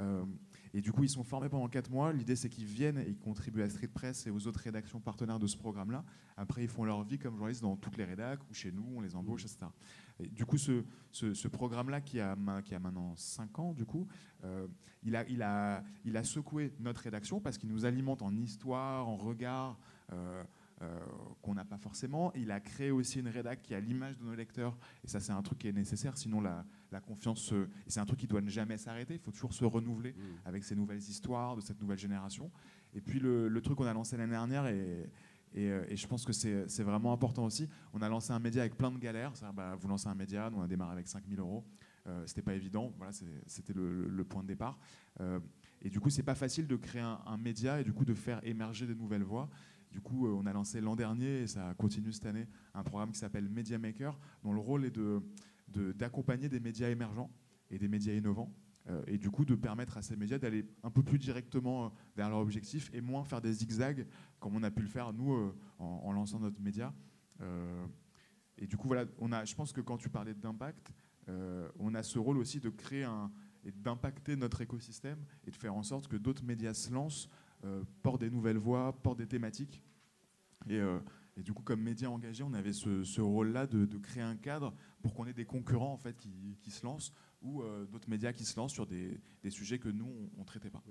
Euh, et du coup, ils sont formés pendant 4 mois. L'idée, c'est qu'ils viennent et ils contribuent à Street Press et aux autres rédactions partenaires de ce programme-là. Après, ils font leur vie comme journalistes dans toutes les rédacs ou chez nous, on les embauche, etc. Et du coup, ce, programme-là, qui a, maintenant 5 ans, du coup, il, a, secoué notre rédaction parce qu'il nous alimente en histoire, en regard. Qu'on n'a pas forcément. Il a créé aussi une rédac qui a l'image de nos lecteurs, et ça c'est un truc qui est nécessaire, sinon la, la confiance, c'est un truc qui doit ne jamais s'arrêter, il faut toujours se renouveler avec ces nouvelles histoires de cette nouvelle génération. Et puis le, le truc qu'on a lancé l'année dernière, et, et, euh, et je pense que c'est vraiment important aussi, on a lancé un média avec plein de galères, bah, vous lancez un média, nous on a démarré avec 5000 euros, euh, c'était pas évident, voilà, c'était le point de départ. Euh, et du coup, c'est pas facile de créer un, un média et du coup de faire émerger des nouvelles voix. Du coup, euh, on a lancé l'an dernier, et ça continue cette année, un programme qui s'appelle Media Maker, dont le rôle est d'accompagner des médias émergents et des médias innovants. euh, et du coup, de permettre à ces médias d'aller un peu plus directement euh, vers leur objectif et moins faire des zigzags, comme on a pu le faire, nous, en, lançant notre média. Et du coup, voilà, je pense que quand tu parlais d'impact, on a ce rôle aussi de créer un, et d'impacter notre écosystème et de faire en sorte que d'autres médias se lancent, portent des nouvelles voix, portent des thématiques. Et, euh, et du coup, comme média engagé, on avait ce, rôle-là de, créer un cadre pour qu'on ait des concurrents en fait, qui, se lancent ou euh, d'autres médias qui se lancent sur des, sujets que nous, on ne traitait pas.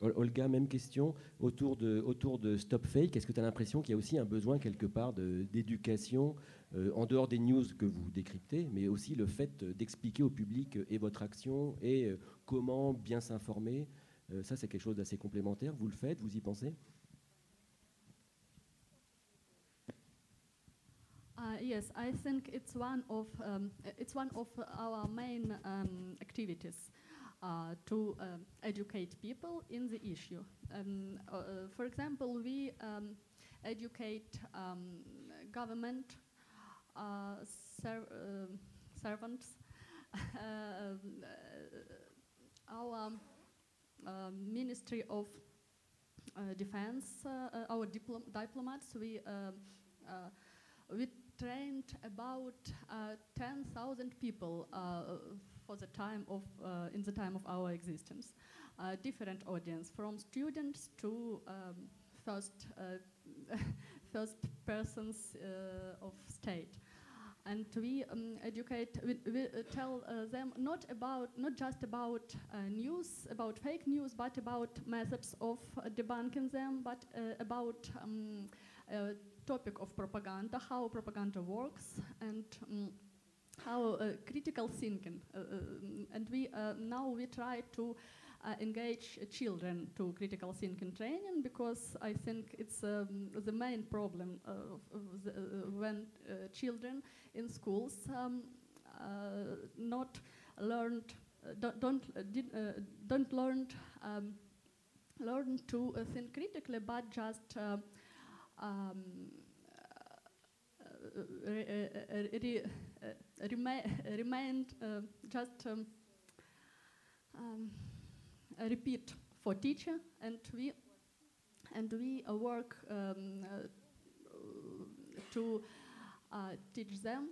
Ol- Olga, même question. Autour de, Stop Fake, est-ce que tu as l'impression qu'il y a aussi un besoin quelque part d'éducation, euh, en dehors des news que vous décryptez, mais aussi le fait d'expliquer au public et votre action et comment bien s'informer? Ça, c'est quelque chose d'assez complémentaire. Vous le faites, vous y pensez? Uh, yes, I think it's one of um, it's one of our main um, activities uh, to um, educate people in the issue. Um, uh, for example, we um, educate um, government uh, ser- servants, uh, our Ministry of uh, Defense, uh, uh, our diplom- diplomats. We uh, we trained about uh, 10,000 people uh, for the time of uh, in the time of our existence. Different audience, from students to um, first first persons of state. And we um, educate, we, we tell uh, them not about, not just about uh, news, about fake news, but about methods of uh, debunking them, but about um, topic of propaganda, how propaganda works, and um, how uh, critical thinking. Uh, um, and we uh, now we try to uh, engage uh, children to critical thinking training because I think it's um, the main problem uh, the, uh, when uh, children in schools um, uh, not learned, uh, don't don't, uh, did, uh, don't learn um, learn to uh, think critically, but just uh, um, re- re- rema- remained uh, just um, um, repeat for teacher, and we and we uh, work um, uh, to uh, teach them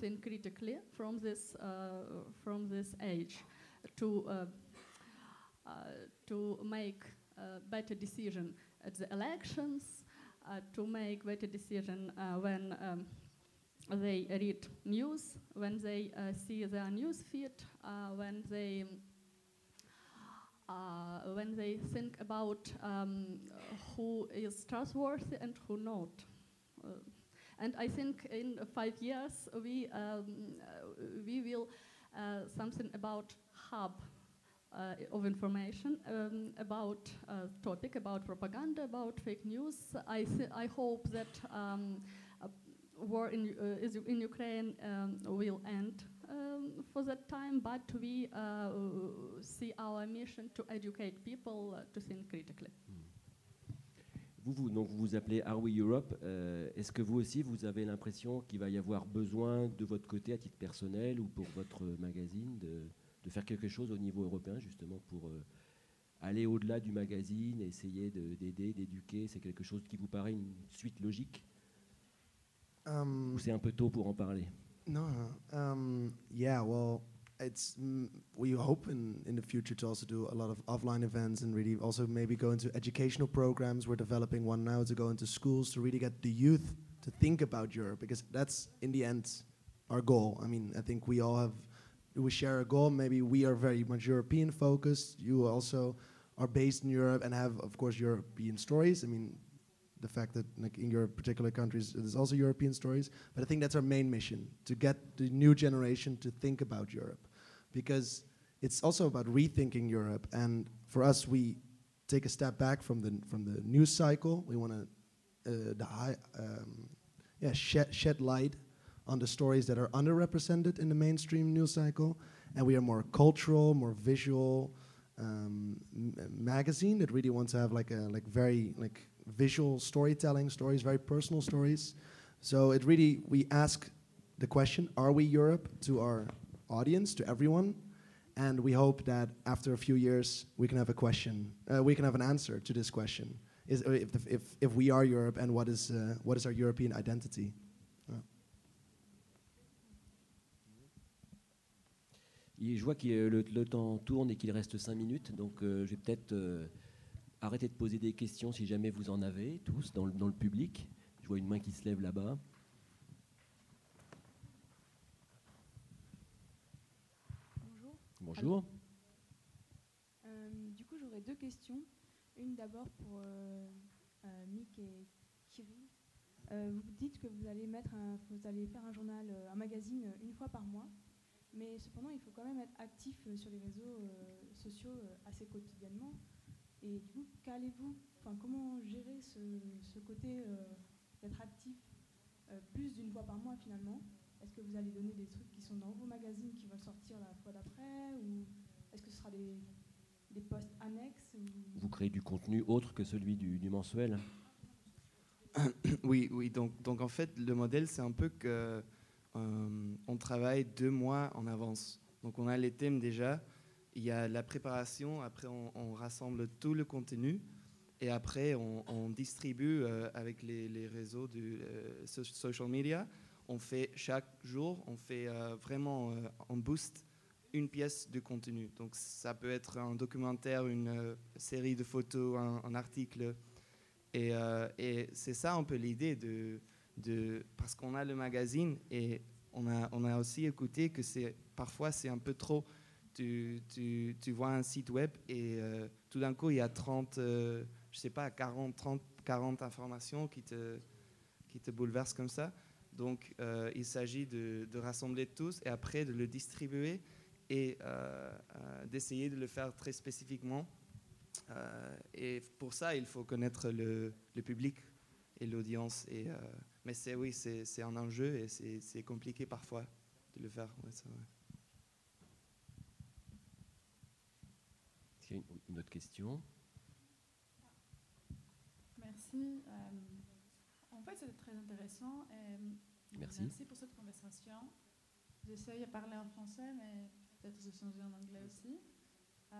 think critically from this uh, from this age to uh, uh, to make better decision at the elections, uh, to make better decision uh, when um, they read news, when they uh, see their news feed, when they when they think about um, who is trustworthy and who not. And I think in five years we um, uh, we will uh, something about hub of information um, about uh, topic about propaganda about fake news. I I hope that um, uh, war in uh, in Ukraine um, will end um, for that time, but we uh, see our mission to educate people uh, to think critically. Vous, vous, donc vous vous appelez Are We Europe. Euh, Est-ce que vous aussi, vous avez l'impression qu'il va y avoir besoin de votre côté, à titre personnel ou pour votre magazine, de, de faire quelque chose au niveau européen, justement, pour euh, aller au-delà du magazine, essayer de- d'aider, d'éduquer C'est quelque chose qui vous paraît une suite logique Um, Ou c'est un peu tôt pour en parler? No. Um, yeah, well, it's mm, we hope in in the future to also do a lot of offline events and really also maybe go into educational programs. We're developing one now to go into schools to really get the youth to think about Europe because that's in the end our goal. I mean, I think we all have we share a goal. Maybe we are very much European focused. You also are based in Europe and have, of course, European stories. I mean, the fact that like in your particular countries there's also European stories. But I think that's our main mission to get the new generation to think about Europe, because it's also about rethinking Europe. And for us, we take a step back from the from the news cycle. We want to uh, um, yeah, shed, shed light on the stories that are underrepresented in the mainstream news cycle, and we are more cultural, more visual um, magazine that really wants to have like a like very like visual storytelling stories, very personal stories. So it really we ask the question: Are we Europe? To our audience, to everyone, and we hope that after a few years we can have a question, uh, we can have an answer to this question: Is if, if if we are Europe and what is uh, what is our European identity? Je vois que le, le temps tourne et qu'il reste 5 minutes, donc euh, je vais peut-être euh, arrêter de poser des questions si jamais vous en avez, tous, dans le, dans le public. Je vois une main qui se lève là-bas. Bonjour. Bonjour. Euh, du coup, j'aurais deux questions. Une d'abord pour Mick et. Euh, vous dites que vous allez, mettre un- vous allez faire un journal, un magazine une fois par mois, mais cependant, il faut quand même être actif euh, sur les réseaux euh, sociaux euh, assez quotidiennement. Et du coup, qu'allez-vous, enfin, comment gérer ce, ce côté euh, d'être actif euh, plus d'une fois par mois finalement? Est-ce que vous allez donner des trucs qui sont dans vos magazines qui vont sortir la fois d'après ou est-ce que ce sera des, des posts annexes ou- Vous créez du contenu autre que celui du, du mensuel? Oui, oui. Donc, donc en fait, le modèle, c'est un peu que euh, on travaille deux mois en avance. Donc on a les thèmes déjà. Il y a la préparation. Après, on, rassemble tout le contenu. Et après, on, distribue euh, avec les, réseaux du euh, so- social media. On fait chaque jour, on fait euh, vraiment, euh, on booste une pièce de contenu. Donc ça peut être un documentaire, une euh, série de photos, un, article. Euh, et c'est ça un peu l'idée de, parce qu'on a le magazine et on a, aussi écouté que parfois c'est un peu trop. Tu, vois un site web et euh, tout d'un coup il y a 30, euh, je sais pas, 40, 30, 40 informations qui te, qui bouleversent comme ça. Donc euh, il s'agit de, rassembler tous et après de le distribuer et euh, d'essayer de le faire très spécifiquement. Et pour ça, il faut connaître le, le public et l'audience. Et, mais c'est oui, c'est c'est un enjeu et c'est c'est compliqué parfois de le faire. ouais. Est-ce qu'il y a une, une autre question? Merci. Euh, en fait, c'était très intéressant. et Merci. Merci pour cette conversation. J'essaye de parler en français, mais peut-être je changer en anglais aussi. Euh,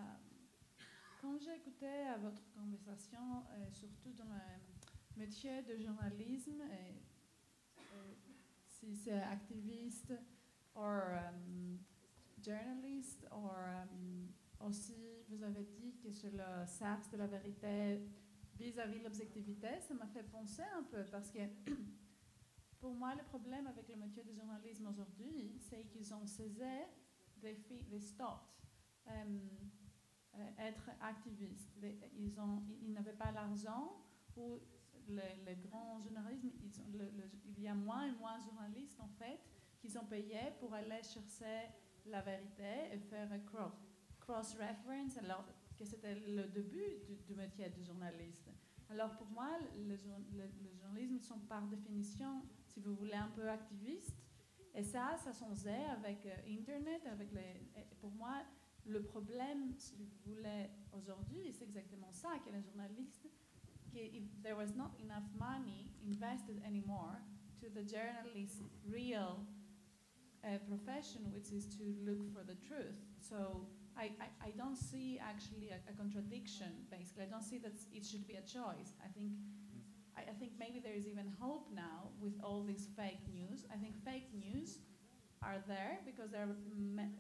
quand j'ai écouté votre conversation, euh, surtout dans le métier de journalisme, et, si c'est activiste ou um, journaliste, ou um, aussi vous avez dit que sur le SAPS de la vérité vis-à-vis de l'objectivité, ça m'a fait penser un peu parce que pour moi, le problème avec le métier de journalisme aujourd'hui, c'est qu'ils ont fi- they stopped, um, euh, être activistes. Ils, ont, ils n'avaient pas l'argent ou le, le grand il y a moins et moins de journalistes en fait qui sont payés pour aller chercher la vérité et faire un cro- cross-reference, alors que c'était le début du, métier de journaliste. Alors pour moi, le, jour- le- le journalisme sont par définition, si vous voulez, un peu activistes. Et ça, ça s'en faisait avec euh, Internet, avec les... pour moi, le problème, si vous voulez, aujourd'hui, c'est exactement ça, que les journalistes, if there was not enough money invested anymore to the journalist's real uh, profession, which is to look for the truth. So I, I, I don't see actually a, a contradiction, basically. I don't see that it should be a choice. I think, I, I think maybe there is even hope now with all this fake news. I think fake news are there because there are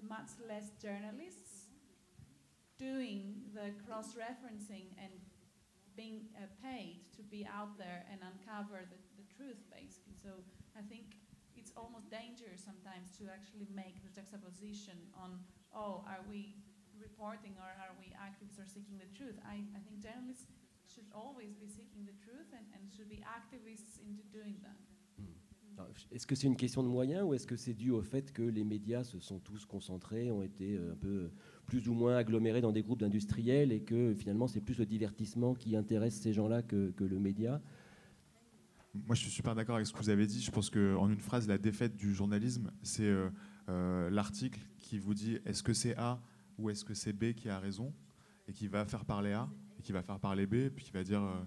much less journalists doing the cross-referencing and being uh, paid to be out there and uncover the, the truth, basically. So I think it's almost dangerous sometimes to actually make the juxtaposition on, oh, are we reporting or are we activists or seeking the truth? I, I think journalists should always be seeking the truth and, and should be activists into doing that. Alors, Est-ce que c'est une question de moyens ou est-ce que c'est dû au fait que les médias se sont tous concentrés, ont été euh, un peu plus ou moins agglomérés dans des groupes d'industriels et que finalement c'est plus le divertissement qui intéresse ces gens-là que, le média Moi, je suis super d'accord avec ce que vous avez dit. Je pense qu'en une phrase, la défaite du journalisme, c'est euh, euh, l'article qui vous dit est-ce que c'est A ou est-ce que c'est B qui a raison? et qui va faire parler A et qui va faire parler B et puis qui va dire euh,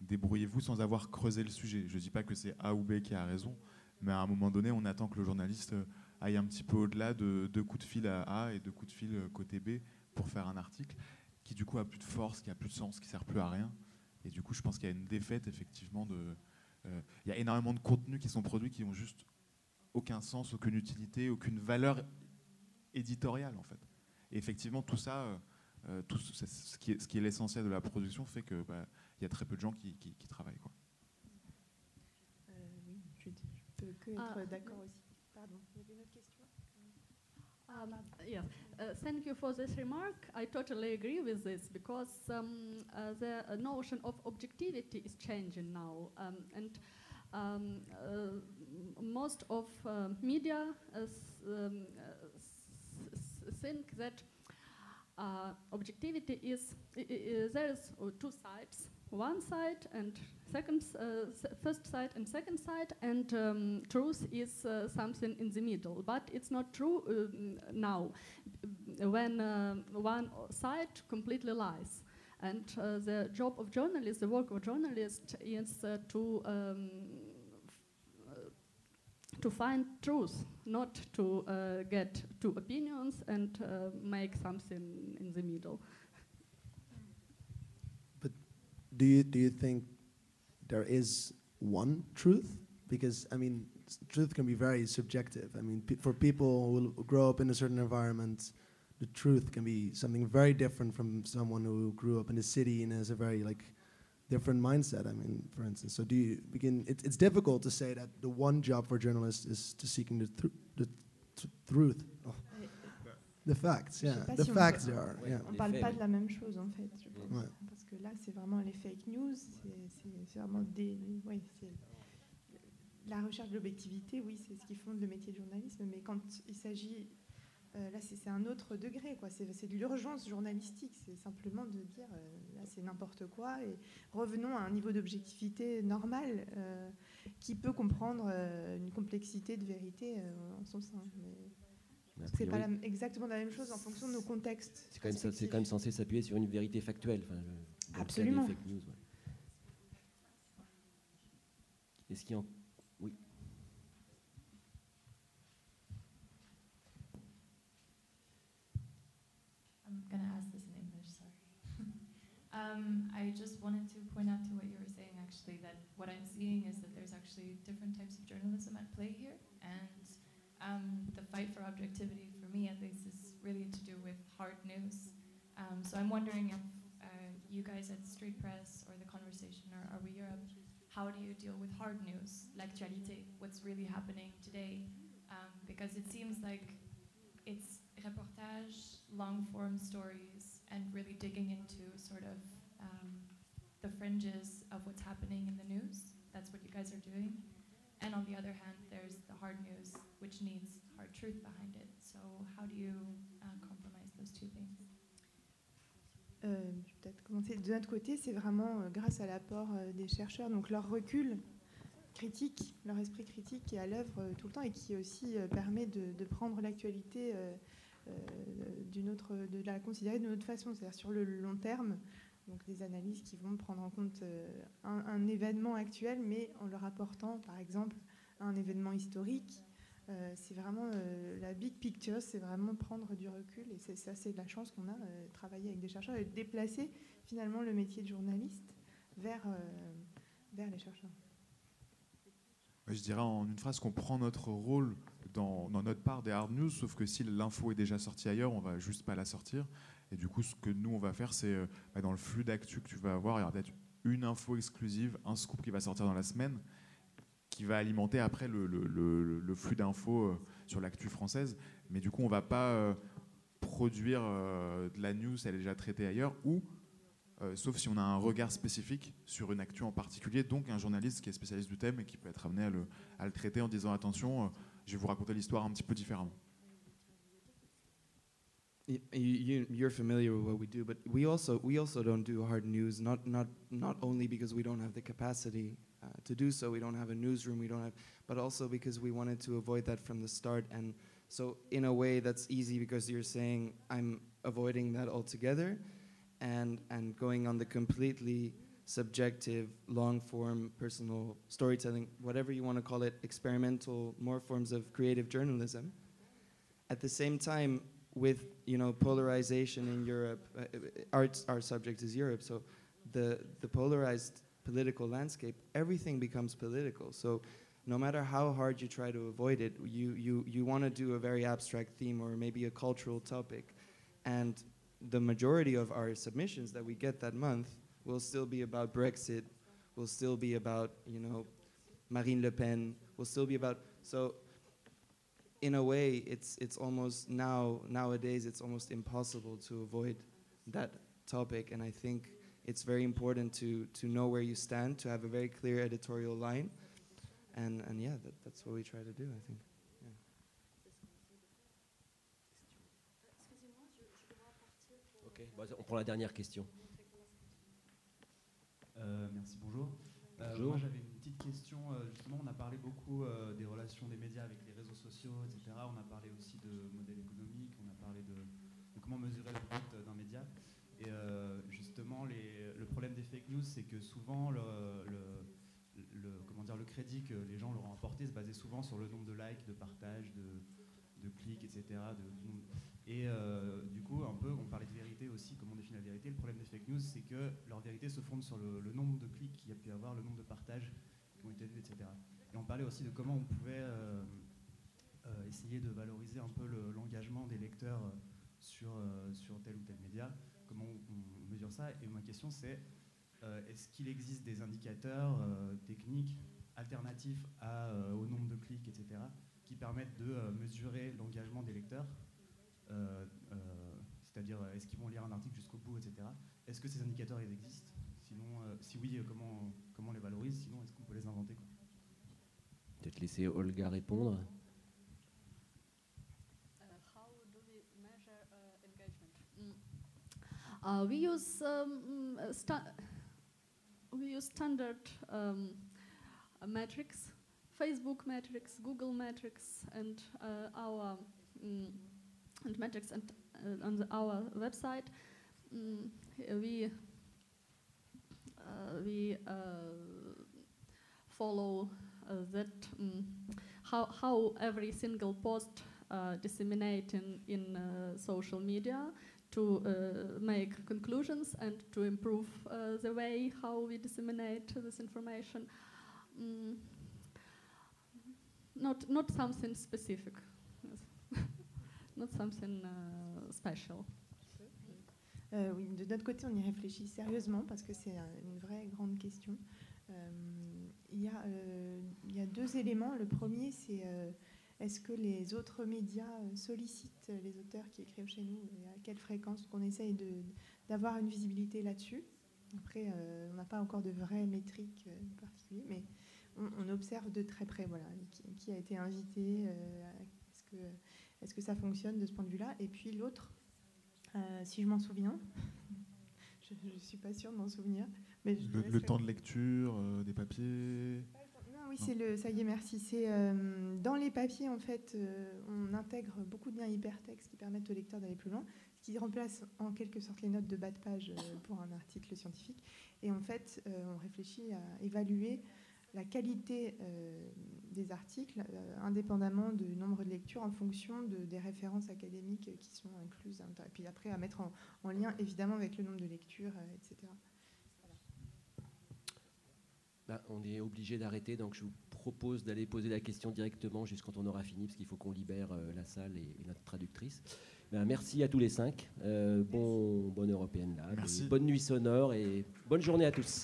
débrouillez-vous sans avoir creusé le sujet. Je ne dis pas que c'est A ou B qui a raison, mais à un moment donné, on attend que le journaliste aille un petit peu au-delà de deux coups de fil à A et deux coups de fil côté B pour faire un article qui du coup a plus de force, qui a plus de sens, qui sert plus à rien. Et du coup, je pense qu'il y a une défaite effectivement de. euh, Il y a énormément de contenus qui sont produits qui ont juste aucun sens, aucune utilité, aucune valeur éditoriale en fait. Et effectivement, tout ça, euh, euh, tout ce, ce qui est, ce qui est l'essentiel de la production fait que bah, il y a très peu de gens qui, qui- qui travaillent. Quoi. Euh, oui, je, je peux que être Ah. d'accord aussi. Um, yes, uh, thank you for this remark. I totally agree with this because um, uh, the uh, notion of objectivity is changing now, um, and um, uh, most of uh, media uh, um, think that objectivity is i- i- i- there's uh, two sides, one side and second, uh, first side and second side, and um, truth is uh, something in the middle. But it's not true um, now, when one side completely lies. And uh, the job of journalist, the work of journalist, is uh, to um, uh, to find truth, not to uh, get two opinions and uh, make something in the middle. But do you do you think there is one truth? Because I mean, truth can be very subjective. I mean, pe- for people who will grow up in a certain environment, the truth can be something very different from someone who grew up in a city and has a very like different mindset. I mean, for instance. So do you begin? It, it's difficult to say that the one job for journalists is to seeking the, tru- the tr- truth. Oh. The facts, yeah. The facts there are, yeah. On parle pas de la même chose en fait, je pense. Ouais. Que là, c'est vraiment les fake news, c'est vraiment des. La recherche de l'objectivité, oui, c'est ce qui fonde le métier de journalisme, mais quand il s'agit. euh, là, c'est un autre degré, quoi. C'est de l'urgence journalistique. C'est simplement de dire, euh, là, c'est n'importe quoi. Et revenons à un niveau d'objectivité normal euh, qui peut comprendre une complexité de vérité en son sein. Mais c'est pas la- exactement la même chose en fonction de nos contextes. C'est quand, même, quand censé s'appuyer sur une vérité factuelle. Enfin, je- dans le cas des fake news, ouais. Est-ce qu'il y en... Oui. I'm going to ask this in English, sorry. um, I just wanted to point out to what you were saying, actually, that what I'm seeing is that there's actually different types of journalism at play here. And um, the fight for objectivity, for me at least, is really to do with hard news. Um, so I'm wondering if you guys at Street Press or the conversation or Are We Europe, how do you deal with hard news, like l'actualité, what's really happening today? Um, because it seems like it's reportage, long form stories, and really digging into sort of um, the fringes of what's happening in the news. That's what you guys are doing. And on the other hand, there's the hard news, which needs hard truth behind it. So, how do you uh, compromise those two things? Vais De notre côté, c'est vraiment euh, grâce à l'apport euh, des chercheurs, donc leur recul critique, leur esprit critique qui est à l'œuvre euh, tout le temps et qui aussi permet de, prendre l'actualité d'une autre, de la considérer d'une autre façon, c'est-à-dire sur le long terme. Donc des analyses qui vont prendre en compte un, un événement actuel, mais en le rapportant, par exemple, un événement historique. Euh, c'est vraiment euh, la big picture, c'est vraiment prendre du recul et ça, c'est de la chance qu'on a euh, travailler avec des chercheurs et de déplacer finalement le métier de journaliste vers, euh, vers les chercheurs. Je dirais en une phrase qu'on prend notre rôle dans, dans notre part des hard news, sauf que si l'info est déjà sortie ailleurs, on va juste pas la sortir. Et du coup, ce que nous, on va faire, c'est bah, dans le flux d'actu que tu vas avoir, il y aura peut-être une info exclusive, un scoop qui va sortir dans la semaine, qui va alimenter après le, flux d'infos euh, sur l'actu française. Mais du coup, on va pas euh, produire euh, de la news, elle est déjà traitée ailleurs, ou sauf si on a un regard spécifique sur une actu en particulier, donc un journaliste qui est spécialiste du thème et qui peut être amené à le, traiter en disant attention, je vais vous raconter l'histoire un petit peu différemment. You, you, familiar with what we do, but we also we also don't do hard news. Not not not only because we don't have the uh, to do so, we don't have a newsroom, we don't have, but also because we wanted to avoid that from the start. And so, in a way, that's easy because you're saying I'm avoiding that altogether, and and going on the completely subjective, long form, personal storytelling, whatever you want to call it, experimental, more forms of creative journalism. At the same time, with you know polarization in Europe, uh, our our subject is Europe, so the the polarized political landscape, everything becomes political. So no matter how hard you try to avoid it, you you you want to do a very abstract theme or maybe a cultural topic, and the majority of our submissions that we get that month will still be about Brexit, will still be about you know Marine Le Pen, will still be about so in a way, it's it's almost now nowadays it's almost impossible to avoid that topic, and I think it's very important to to know where you stand, to have a very clear editorial line, and and yeah, that, that's what we try to do. I think. Excusez-moi, je, je dois partir pour On prend la dernière question. Euh, merci, bonjour. Euh, Bonjour. moi, j'avais une petite question. euh, justement, on a parlé beaucoup euh, des relations des médias avec les réseaux sociaux, etc. On a parlé aussi de modèle économique, on a parlé de, de comment mesurer l'impact d'un média. Et euh, justement, les- le problème des fake news, c'est que souvent, le, le- le- comment dire, le crédit que les gens leur ont apporté se basait souvent sur le nombre de likes, de partages, de, clics, etc. et euh, du coup, un peu, on parlait de vérité aussi, comment on définit la vérité. Le problème des fake news, c'est que leur vérité se fonde sur le, le nombre de clics qu'il y a pu avoir, le nombre de partages qui ont été vus, etc. Et on parlait aussi de comment on pouvait euh, euh, essayer de valoriser un peu le- l'engagement des lecteurs sur, sur tel ou tel média, comment on, mesure ça. Et ma question, c'est euh, est-ce qu'il existe des indicateurs euh, techniques alternatifs euh, au nombre de clics, etc., qui permettent de mesurer l'engagement des lecteurs c'est-à-dire est-ce qu'ils vont lire un article jusqu'au bout, etc. Est-ce que ces indicateurs existent? Sinon, si oui, comment, comment on les valorise? Sinon, est-ce qu'on peut les inventer Peut-être laisser Olga répondre. Uh, we use um, mm, uh, we use standard um, metrics, Facebook metrics, Google metrics, and uh, our mm, and metrics and uh, on our website. Mm, we uh, we uh, follow that mm, how how every single post disseminate in social media to uh, make conclusions and to improve uh, the way how we disseminate this information. Mm, not not something specific, yes. not something uh, special. Euh, de notre côté, on y réfléchit sérieusement parce que c'est un- une vraie grande question. Euh, il, y a, euh, il y a deux éléments. Le premier, c'est est-ce que les autres médias euh, sollicitent les auteurs qui écrivent chez nous et à quelle fréquence? Qu'on essaye d'avoir une visibilité là-dessus. Après, euh, on n'a pas encore de vraies métriques euh, particulières, mais on, on observe de très près voilà, qui, qui a été invité, euh, est-ce que, ça fonctionne de ce point de vue-là? Et puis l'autre, euh, si je m'en souviens. Je ne suis pas sûre de m'en souvenir. Mais je Le, temps de lecture, euh, des papiers? C'est le. Ça y est, merci. C'est euh, dans les papiers en fait, euh, on intègre beaucoup de liens hypertextes qui permettent au lecteur d'aller plus loin, ce qui remplace en quelque sorte les notes de bas de page euh, pour un article scientifique. Et en fait, on réfléchit à évaluer la qualité des articles indépendamment du nombre de lectures en fonction de- des références académiques qui sont incluses. Et puis après, à mettre en, en lien évidemment avec le nombre de lectures, etc. Bah, on est obligé d'arrêter, donc je vous propose d'aller poser la question directement juste quand on aura fini, parce qu'il faut qu'on libère euh, la salle et, et notre traductrice. Ben, merci à tous les cinq. Euh, bon, bonne européenne là. Merci. Bonne nuit sonore et bonne journée à tous.